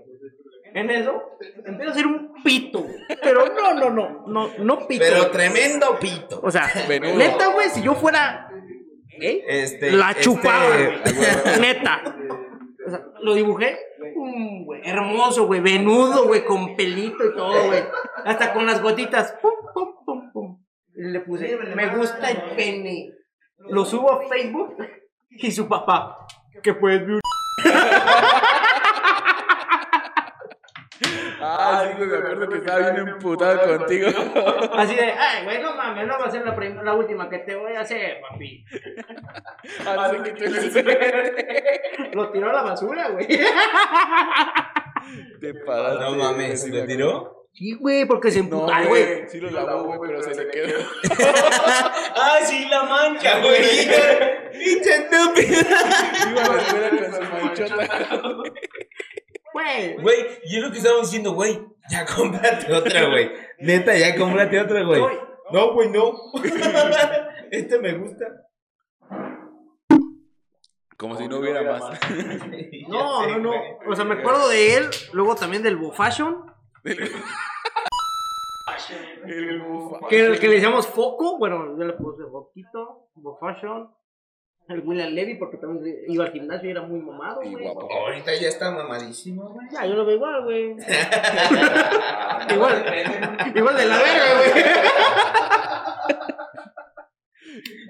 En eso, empiezo a hacer un pito, güey. Pero no, no, no, no, no pito. Pero tremendo pito. O sea, Menudo. neta, güey, si yo fuera gay, Este. la este- chupaba, neta. O sea, lo dibujé, güey, hermoso, güey, venudo, güey, con pelito y todo, güey. Hasta con las gotitas, pum, pum, pum, pum. Y le puse, me gusta el pene. Lo subo a Facebook y su papá, que pues, Ah, sí, güey, me acuerdo que estaba bien emputado contigo. así de, ay, güey, no mames, no va a ser la, prim- la última que te voy a hacer, papi. Así que tú le- Lo tiró a la basura, güey. Te paraste. No mames, Sí, ¿lo me tiró? Sí, güey, porque se No, emputó, Ay, güey. güey. Sí lo lavó, güey, pero se le quedó. <laughs> ¡Ah, sí, la mancha, güey! <laughs> ¡Pinche estúpido! Iba a la escuela con su <laughs> manchota. Güey. Güey, y es lo que estábamos diciendo, güey. Ya <laughs> cómprate otra, güey. Neta, ya cómprate otra, güey. No, güey, no. <laughs> Este me gusta. Como si no hubiera más. <laughs> No, no, no. O sea, me acuerdo de él, luego también del Bo Fashion, El que, el que le decíamos Foco, bueno, yo le puse Foquito, Bo Fashion, el William Levy, porque también iba al gimnasio y era muy mamado, Y güey. Ahorita ya está mamadísimo, güey. Ya, yo lo veo igual, güey. <laughs> igual, igual de la verga, güey.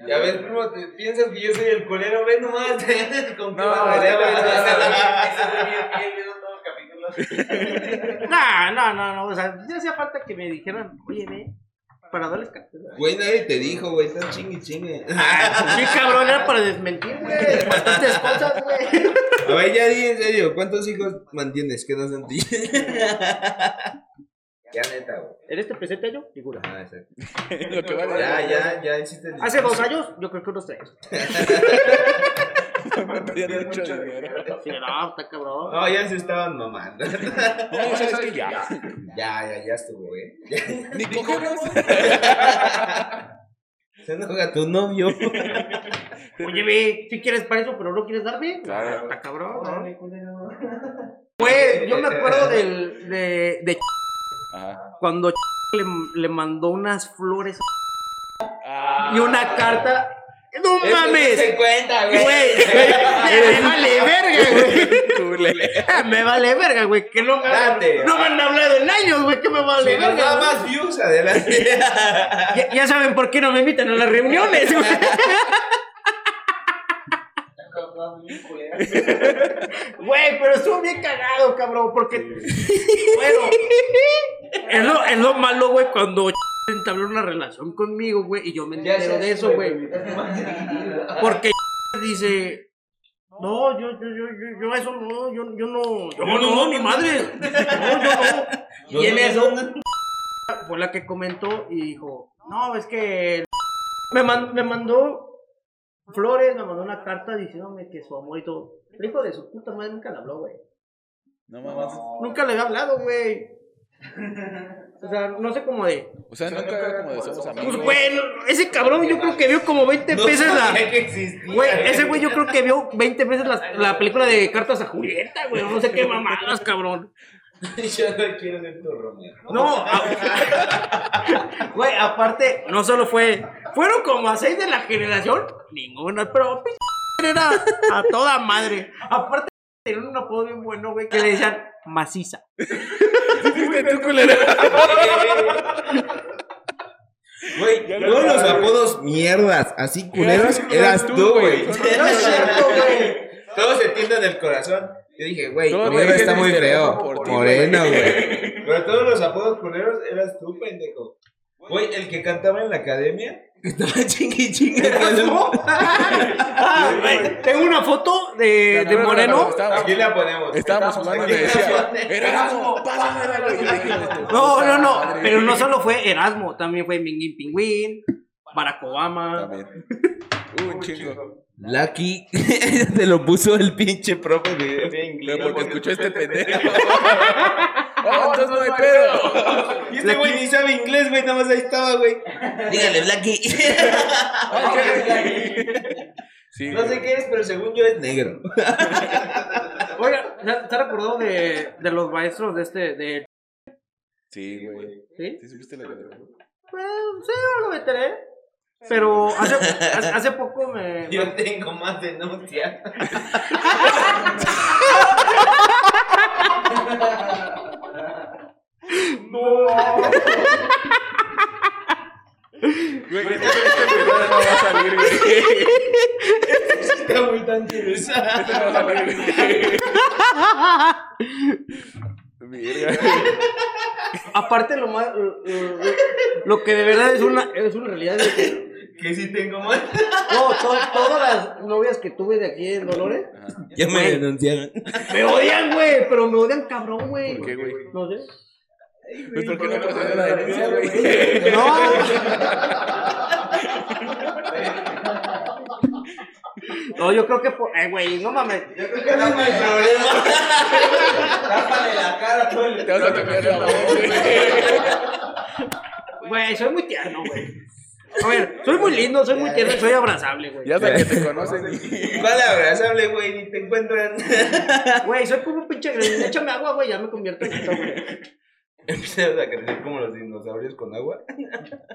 Ya ves, primo, te piensas que yo soy el colero, ve nomás. <laughs> Con qué No, barbaridad, <laughs> ese güey. No, no, no, no. O sea, ya hacía falta que me dijeran, oye, ve, para darles cartera. Güey, nadie te dijo, güey, están chingue chingue. <laughs> Sí, cabrón, era para desmentir, güey. <laughs> Bastantes cosas, güey. A ver, ya di en serio, ¿cuántos hijos mantienes que no son ti? <laughs> Ya neta, güey. En este presente año, ninguna. Ah, exacto. Lo que vale. Ya, ya, ya hiciste el Hace dos años, yo creo que unos tres. <laughs> No mucho dinero. Sí, no, está cabrón. No, ya se estaban mamando. No, <laughs> sabes que ya. Ya, ya, ya estuvo, güey. <laughs> Ni cogemos. Se enoja tu novio. Oye, ve, si quieres para eso, pero no quieres darme. Claro. Está cabrón. Güey, yo me acuerdo del, de, de Ajá. cuando le, le mandó unas flores Ah. y una carta. ¡No mames! Se cuenta, güey. Güey, <laughs> me vale verga, güey. <laughs> Me vale verga, güey. Que no me, Date. no me han hablado en años, güey. Que me vale Si verga. más views, adelante. <laughs> Ya, ya saben por qué no me invitan a las reuniones, güey. Güey, pero estuvo bien cagado, cabrón, porque. Bueno, es lo, es lo malo, güey, cuando entabló una relación conmigo, güey, y yo me entero de eso, güey. Porque <laughs> dice. No, yo, yo, yo, yo, yo eso no, yo, yo no. Yo no, no, ni madre. No, <laughs> yo no. Y en eso fue la que comentó y dijo, no, es que <laughs> me, man- me mandó flores, me mandó una carta diciéndome que su amor y todo. El hijo de su puta madre nunca le habló, güey. No mames. Nunca le había hablado, güey. O sea, no sé cómo de. O sea, nunca era como de somos amigos. Pues, güey, ese cabrón yo creo que vio como 20 No veces la. que existía. Güey, ese güey yo creo que vio 20 veces la, la película de Cartas a Julieta, güey. No sé qué mamadas, cabrón. <laughs> Yo no quiero ser tu Romeo. No, güey, aparte, no solo fue. Fueron como a seis de la generación. Ninguna, pero era a toda madre. Aparte, tenían un apodo bien bueno, güey, que le decían maciza. <laughs> Tú, culero. <laughs> Güey, todos los apodos mierdas, así culeros, Eras tú, güey. güey. <laughs> No es cierto, güey. Todos se tiendan del corazón. Yo dije, güey, Todo culero está muy feo. Moreno, güey. Pero todos los apodos culeros eras tú, pendejo. Güey, el que cantaba en la academia. que <laughs> Estaba chingue chingue. <laughs> Ah, güey, tengo una foto de, de Moreno. Aquí la ponemos. Estábamos Aquí la decía. Erasmo, pásame No, no, no. Pero no solo fue Erasmo, también fue Minguín Pingüín, Barack Obama. También. Uh, un chingo. Lucky. <laughs> Te lo puso el pinche profe de, de inglés. Porque escuchó este pendejo. Oh, entonces no hay pedo. <laughs> Y este güey ni sabe inglés, güey. Nada más ahí estaba, güey. Dígale, Blacky. <laughs> Sí. No sé qué es, pero según yo es negro. <laughs> Oiga, ¿se- ¿se recordó de, de los maestros de este, de... Sí, güey. ¿Sí? ¿Sí supiste la verdad? Pues, sí, lo meteré. Pero hace, hace, hace poco me... Yo tengo más denuncias. Güey, este, este no va a salir, güey. Está muy tan interesante. Este no va a salir, güey. Verga. Aparte lo más... Lo, lo- lo que de verdad es una, es una realidad es que... Que sí tengo <laughs> más. No, to- todas las novias que tuve de aquí en Dolores Ya me Güey. denunciaron. me odian, güey, pero me odian cabrón, güey. ¿Por qué, güey? No sé. Pues, ¿por qué no procedió la denuncia, güey? No. <laughs> No, yo creo que por. Eh, güey, no mames. Yo creo que no hay problema. Tápale la cara todo el Te vas a cambiar la voz, güey. Güey, soy muy tierno, güey. A ver, soy muy lindo, soy muy tierno soy abrazable, güey. Ya hasta que te <laughs> conocen. ¿Cuál abrazable, güey? Ni te encuentran. <laughs> Güey, soy como un pinche granito. Échame agua, güey, ya me convierto en esto, güey. Empiezas a crecer como los dinosaurios con agua.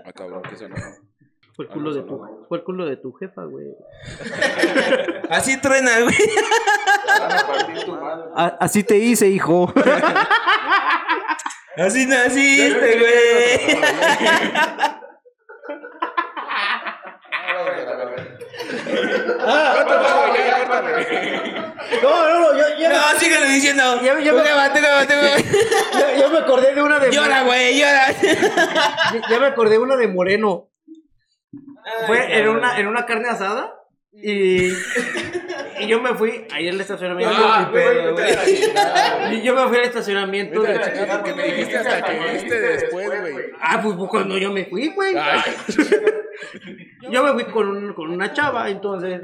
Ah, cabrón, que eso no. Fue el culo de tu, fue el culo de tu jefa, güey. <laughs> Así truena, güey. Así te hice, hijo. Así naciste, güey. Güey, ya, córtalo, güey. No, no, no, yo, yo, No, síguelo diciendo. Ya- ya me- me acordé de una de Llora, güey, llora. Ya- Ya me acordé de una de Moreno. Fue en una, en una carne asada y, <laughs> y yo me fui ahí al estacionamiento. Ah, güey, pedo, chingada. y yo me fui al estacionamiento. Vete a de- la chingada porque me dijiste hasta que viste después, güey. Ah, pues pues, cuando yo me fui, güey. Ay, <laughs> Yo me fui con, un- con una chava, entonces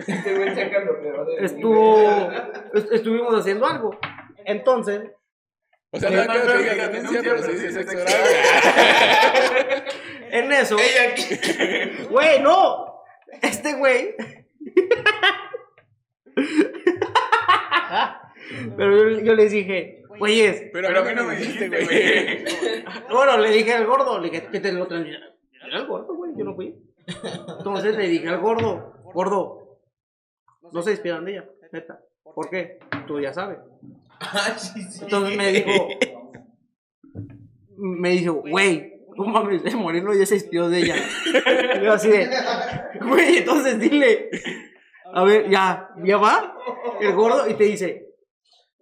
estuvo, est- estuvimos haciendo algo. Entonces, o sea, no quiero que digas denuncia, pero sí dice sexo oral, güey. <laughs> en eso, Ella aquí. güey, no. Este güey. <laughs> Pero yo, yo les dije, güeyes, Pero a mí no me dijiste, güey. Bueno, le dije al gordo, le dije que te lo transmitiera. Era el gordo, güey, yo no fui. Entonces le dije al gordo, gordo, no se despidan de ella, neta. ¿Por qué? Tú ya sabes. Ah. Entonces me dijo, me dijo, güey, no mames, moreno ya se despidió de ella. Y yo así de, güey, entonces dile, a ver, ya, ya va el gordo y te dice,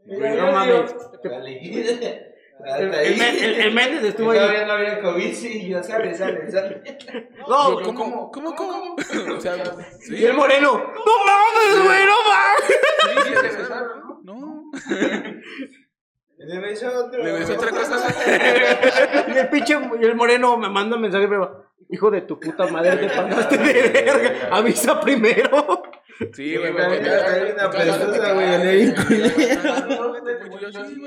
no mames. te-. <laughs> El, el, el- el Méndez estuvo ahí. Todavía no había COVID, sí, yo sale, sale, sale. No, Yo, ¿Cómo? ¿Cómo? ¿Cómo? <laughs> O sea, sí. Y el moreno, no mames, güey, no mames. Sí, ¿no? Le besó otra <laughs> cosa. Y el pinche, y el moreno me manda un mensaje, pero, hijo de tu puta madre, te pasaste de verga. Avisa primero. Sí, güey, Está güey. bien, está bien apestosa, güey, olía bien Yo sí.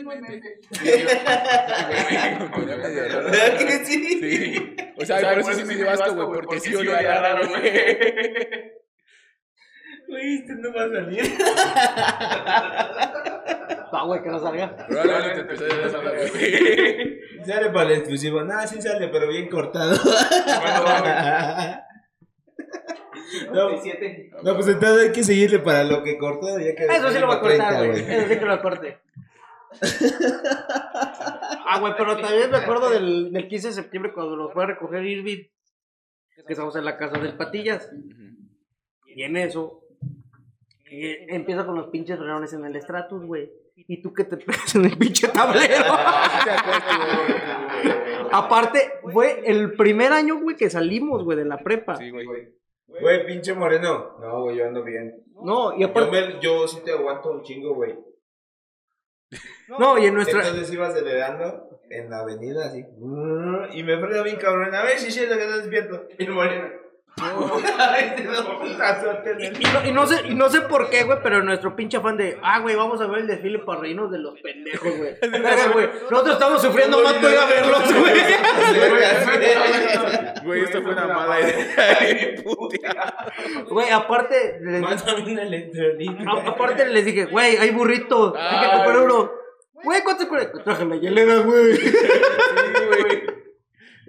¿Verdad que sí? Sí. O sea, por eso sí me dio asco, güey, porque sí olía raro, güey. Güey, este no va a salir. <laughs> No, güey, que no salga. Probablemente te empecé a dar esa güey. <laughs> Sale para el exclusivo. Nada, sí sale, pero bien cortado. <laughs> No, no, pues entonces hay que seguirle para lo que cortó. Ya que Eso sí lo voy a cortar, 30, güey. Eso sí que lo corte. Ah, güey, pero también me acuerdo del, del 15 de septiembre cuando los fue a recoger Irving. Que estamos en la casa del Patillas. Y en eso, eh, empieza con los pinches reuniones en el Stratus, güey. y tú que te pegas en el pinche tablero. Aparte, fue el primer año, güey, que salimos, güey, de la prepa. Sí, güey. Güey, pinche moreno. No, güey, yo ando bien. No, y Yo, aparte, me, yo sí te aguanto un chingo, güey. no, y en nuestra, Entonces ibas acelerando en la avenida así. Y me freno bien cabrón. A ver si sí, lo que no despierto. Y el moreno. Y no, y no sé, y no sé por qué, güey, pero nuestro pinche afán de, ah, güey, vamos a ver el desfile para reírnos de los pendejos, güey. <laughs> Nosotros estamos sufriendo más por ir a verlos, güey. Güey, esto fue una mala idea. Puta. Güey, aparte, les, aparte les dije, güey, hay burritos, hay que comprar uno. Güey, ¿cuánto cuesta? Traje la hielera, güey. Sí, güey.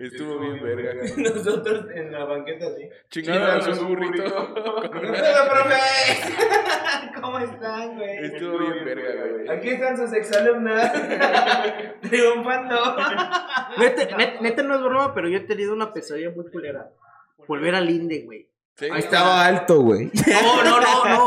Estuvo bien verga. <laughs> Nosotros en la banqueta así. Chingándonos un burrito. Hola, <laughs> profe. <laughs> ¿Cómo están, güey? Estuvo bien verga, güey. Aquí están sus exalumnas. Triunfando. Neta, net- neta no es broma, pero yo he tenido una pesadilla muy culera. Volver al Inde, güey. Sí. Ahí estaba alto, güey. No, no, no, no.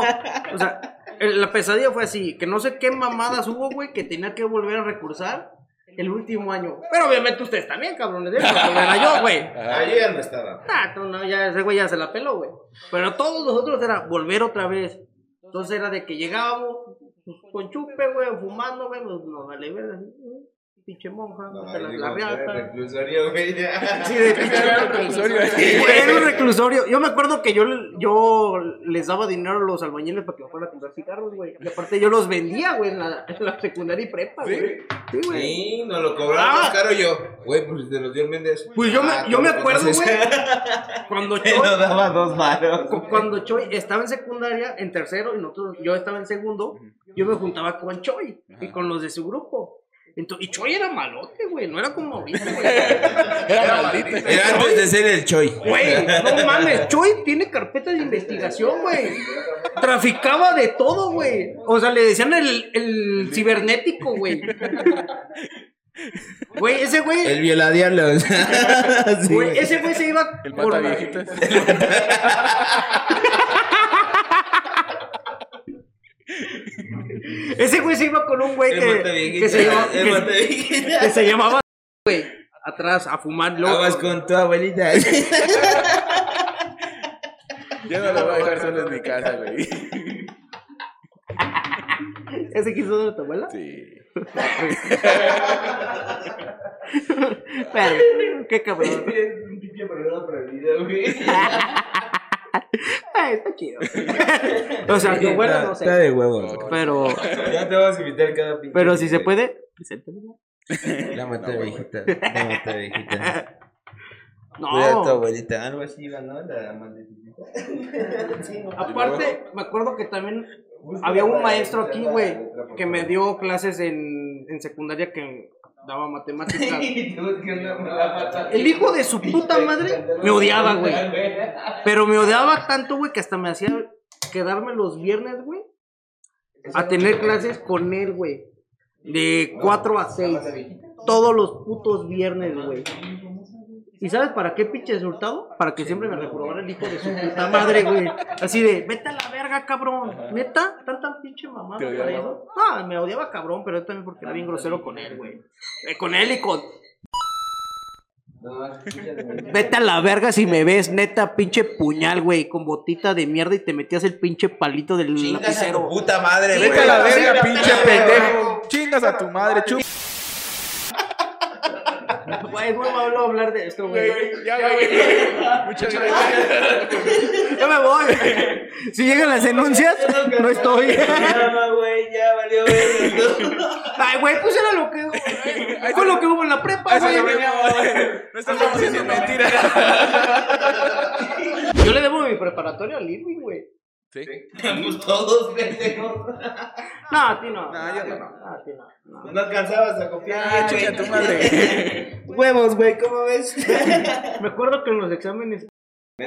O sea, el- la pesadilla fue así, que no sé qué mamadas hubo, güey, que tenía que volver a recursar el último año. Pero obviamente ustedes también, cabrones. ¿eh? Porque era yo, güey. Ahí ya no estaba. Ah, tú no, ya ese güey ya se la peló, güey. Pero todos nosotros era volver otra vez. Entonces era de que llegábamos con chupe, güey, fumando, güey, pues nos vale. Pinche monja, No, te la, la reata. reclusorio, güey. Sí, de <laughs> pinche Era un reclusorio Era un reclusorio. Yo me acuerdo que yo, yo les daba dinero a los albañiles para que me fueran a comprar cigarros, güey. Y aparte yo los vendía, güey, en la, en la secundaria y prepa, güey. Sí, güey. Sí, nos lo cobraron Ah. más caro yo. Güey, pues te los dio el Méndez. Pues yo me, Ah, yo me acuerdo, güey, <laughs> cuando Te Choy, lo daba dos cu- cuando Choy estaba en secundaria, en tercero, y nosotros, yo estaba en segundo, yo me juntaba con Choy y con los de su grupo. Entonces, y Choy era malote, güey, no era como ahorita, güey. <laughs> Era maldito. Era antes de ser el Choy. Güey, no mames, Choy tiene carpeta de investigación, güey. Traficaba de todo, güey. O sea, le decían el, el cibernético, güey. Güey, ese güey, El violadiablos. <laughs> Sí, güey, ese güey se iba El por la- viejitas. <laughs> Ese güey se iba con un güey que, se llamaba, el que, mataviejita. que se llamaba, güey, atrás a fumar loco. Aguas con tu abuelita. <laughs> Ya no lo voy a dejar solo en mi casa, güey. ¿Ese quiso de tu abuela? Sí. <laughs> Pero, qué cabrón. Es <laughs> un pinche programa prohibido, güey. Ay, <laughs> está chido. <laughs> O sea, tu abuela no Está sé. de huevos. Pero, Ya te vamos a invitar cada pinche. pero si se puede, preséntamela. La <laughs> maté viejita. La maté viejita. No. Cuida a tu abuelita. Algo así iba, ¿no? La maldita. Aparte, me acuerdo que también había un maestro aquí, güey, que me dio clases en, en secundaria que daba matemáticas. El hijo de su puta madre me odiaba, güey. Pero me odiaba tanto, güey, que hasta me hacía quedarme los viernes, güey, a tener clases con él, güey. De 4 a 6. Todos los putos viernes, güey. ¿Y sabes para qué pinche resultado? Para que siempre me reprobara el hijo de su puta madre, güey. <laughs> Así de, vete a la verga, cabrón. ¿Neta? ¿Tanta pinche mamá. No, me odiaba cabrón, pero yo también porque era bien grosero con él, güey. Eh, con él y con... Vete a la verga si me ves, neta, pinche puñal, güey, con botita de mierda y te metías el pinche palito del Chingas a tu lapicero. puta madre, Vete a la verga, pinche pendejo. Chingas a tu madre, chup. Güey, no me hablo hablar de esto, güey. Ya, güey. Muchas gracias. Ya me voy. Si llegan las denuncias, no estoy. Ya, güey, ya valió. Ay, güey, pues era lo que. Fue lo que hubo en la prepa, güey. no estamos diciendo mentira. Yo le debo mi preparatoria al Irving, güey. Sí. Pues todos pendejos. No, a ti no. No, yo no. A ti no. no. No alcanzabas a copiar. Chinga tu madre. <laughs> Huevos, güey, ¿cómo ves? <laughs> Me acuerdo que en los exámenes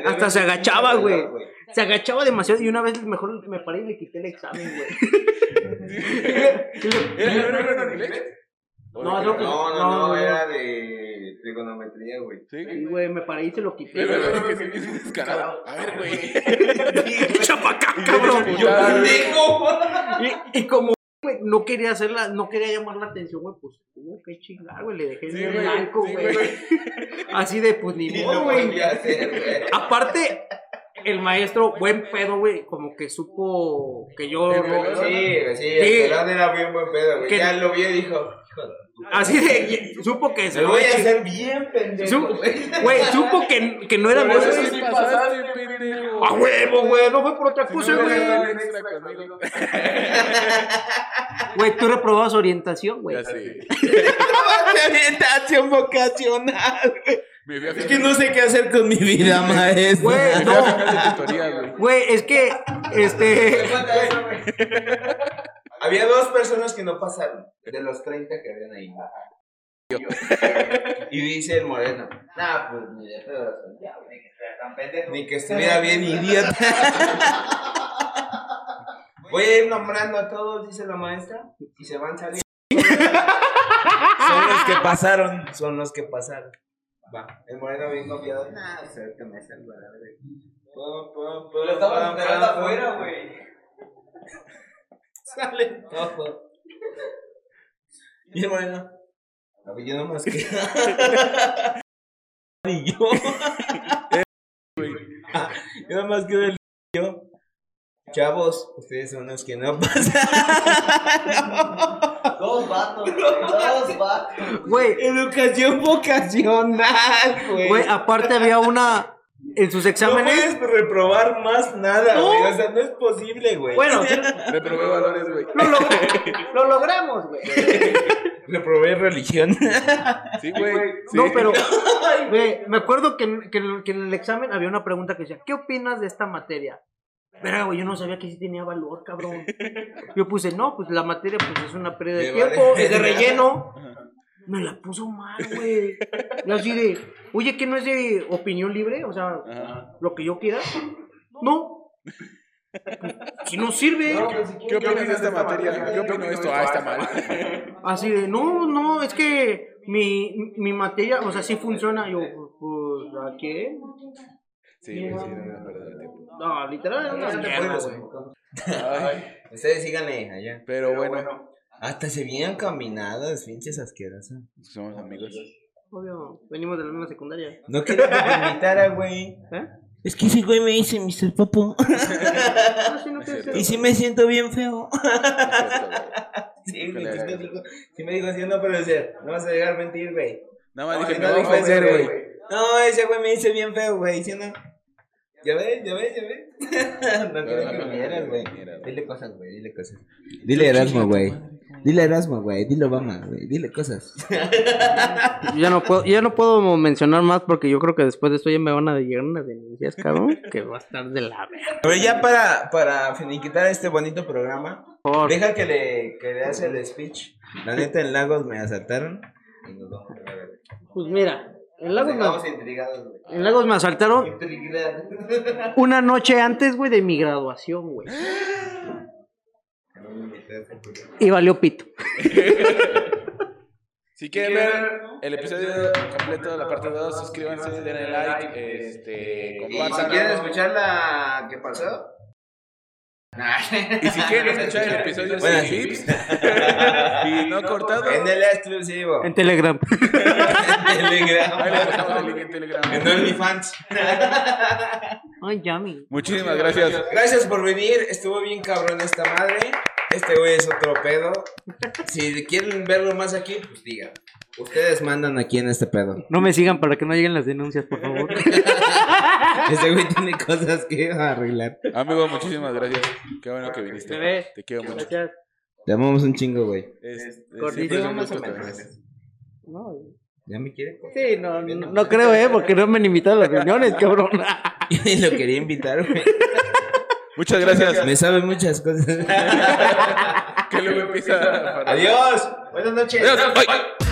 hasta se agachaba, güey. Se agachaba demasiado y una vez mejor me paré y le quité el examen, güey. <laughs> ¿Era era- era en inglés? No, no, No, no, No, no, no. era de trigonometría, güey. Sí. Güey, me paré y se lo quité. Que se hizo descarado. A ver, güey. <laughs> Chapacán, cabrón. Yo, ¡Pendejo! <laughs> Y, y como, no quería hacerla, no quería llamar la atención, güey, pues tuvo que chingar, güey, le dejé Sí, en güey, blanco, güey. Así de, pues ni modo, güey. Aparte, el maestro, buen pedo, güey, como que supo que yo... No- Sí, sí, Sí. el pelón era bien buen pedo, güey. Que- Ya lo vio y dijo. Así de, supo que se lo voy a hacer bien pendejo, Su- güey. Supo que, que no era sí pendejo. A huevo, güey, no fue por otra Si cosa, güey. <laughs> Güey, tú reprobabas orientación, güey. Ya sé. Orientación vocacional, güey. Es que no sé qué hacer con mi vida, <laughs> maestro. Güey, no. Güey, es que, este... <laughs> Había dos personas que no pasaron, de los 30 que habían ahí. Y dice el moreno, nah, pues ni de pedo, ya, ni que estuviera tan pendejo. Ni que estuviera bien idiota. <laughs> Voy a ir nombrando a todos, dice la maestra, y se van saliendo. Son los que pasaron, son los que pasaron. Va, el moreno bien confiado, nah, me la verga. Pum, pum, pum, Lo estamos esperando afuera, güey. Sale todo. Y el moreno. A ver, yo nomás que. <laughs> <laughs> y yo. <laughs> yo nomás quiero el yo. Chavos, ustedes son los que no pasan. Dos vatos, güey. Dos vatos. Güey, Educación vocacional, güey. güey, aparte había una... En sus no exámenes... puedes reprobar más nada, No. güey. O sea, no es posible, güey. Bueno, <laughs> Reprobé valores, güey. lo, log- <laughs> lo logramos, güey. reprobé religión. <laughs> Sí, güey. Sí. No, pero, güey, me acuerdo que, en- que, en- que en el examen había una pregunta que decía, ¿qué opinas de esta materia? Verga, güey, yo no sabía que sí tenía valor, cabrón. Yo puse, no, pues la materia pues es una pérdida de tiempo, vale. es de relleno. Me la puso mal, güey. Y así de, oye, ¿qué no es de opinión libre? O sea, Ajá. lo que yo quiera. No. Si no sirve. ¿Qué opinas de esta materia? Yo opino esto. Ah, está mal. Así de, no, no, es que mi, mi materia, o sea, sí funciona. Yo, pues, ¿a qué? Sí, sí, no de tiempo. No, literal, era una mierda, güey. Ay, Ustedes síganle allá. pero bueno, Hasta se vienen caminadas, pinches asquerosas. somos amigos. Obvio, venimos de la misma secundaria. No quería que me invitara, güey. ¿Eh? Es que ese güey me dice Mr. Popo. <laughs> Ah, sí, no Es cierto. sé. y sí me siento bien feo. Es cierto. Sí, ¿Qué güey, le sí me sí me dijo, sí, no puede ser. No vas a dejar mentir, güey. Más No, dije, no me a güey. No, ese güey me dice bien feo, güey. ¿Sí no? ¿Ya ves? ¿Ya ves? ¿Ya ves? <laughs> no quiero que vinieras, güey. Dile cosas, güey. Dile cosas. Dile Erasmo, güey. Dile Erasmo, güey. Dile Obama, güey. Dile cosas. Yo ya no puedo, ya no puedo mencionar más porque yo creo que después de esto ya me van a llegar unas denuncias, cabrón, que va a estar de la verga. Pero ya para, para finiquitar este bonito programa, Por- deja que le, que le hace el speech. La neta, en Lagos me asaltaron. Y nos vamos a ver. Pues mira, en Lagos, Estamos me, intrigados, güey. en Lagos me asaltaron una noche antes, güey, de mi graduación, güey. <laughs> Y valió pito. Si quieren ver el episodio completo de la parte 2, suscríbanse, denle like, este, Y si compartan. quieren escuchar la que pasó. <laughs> Y si quieren <laughs> escuchar el episodio Bueno, sin clips <laughs> y no cortado, En el exclusivo. En Telegram. En Telegram. ahí les dejamos el link en Telegram. En OnlyFans. Ay, Yami. Muchísimas gracias. Gracias por venir. Estuvo bien cabrón esta madre. Este güey es otro pedo. Si quieren verlo más aquí, pues digan. Ustedes mandan aquí en este pedo. No me sigan para que no lleguen las denuncias, por favor. <laughs> Este güey tiene cosas que arreglar. Amigo, muchísimas gracias. Qué bueno que viniste. Bebé. Te quiero mucho. Gracias. Te amamos un chingo, güey. Es, más o menos. No, ¿Ya me quiere? sí, no, no, no <laughs> creo, ¿eh? Porque no me han invitado a las reuniones, cabrón. <laughs> Y lo quería invitar, güey. Muchas gracias. Me sabe muchas cosas. Que luego empieza a... Adiós. Buenas noches. Adiós. Bye.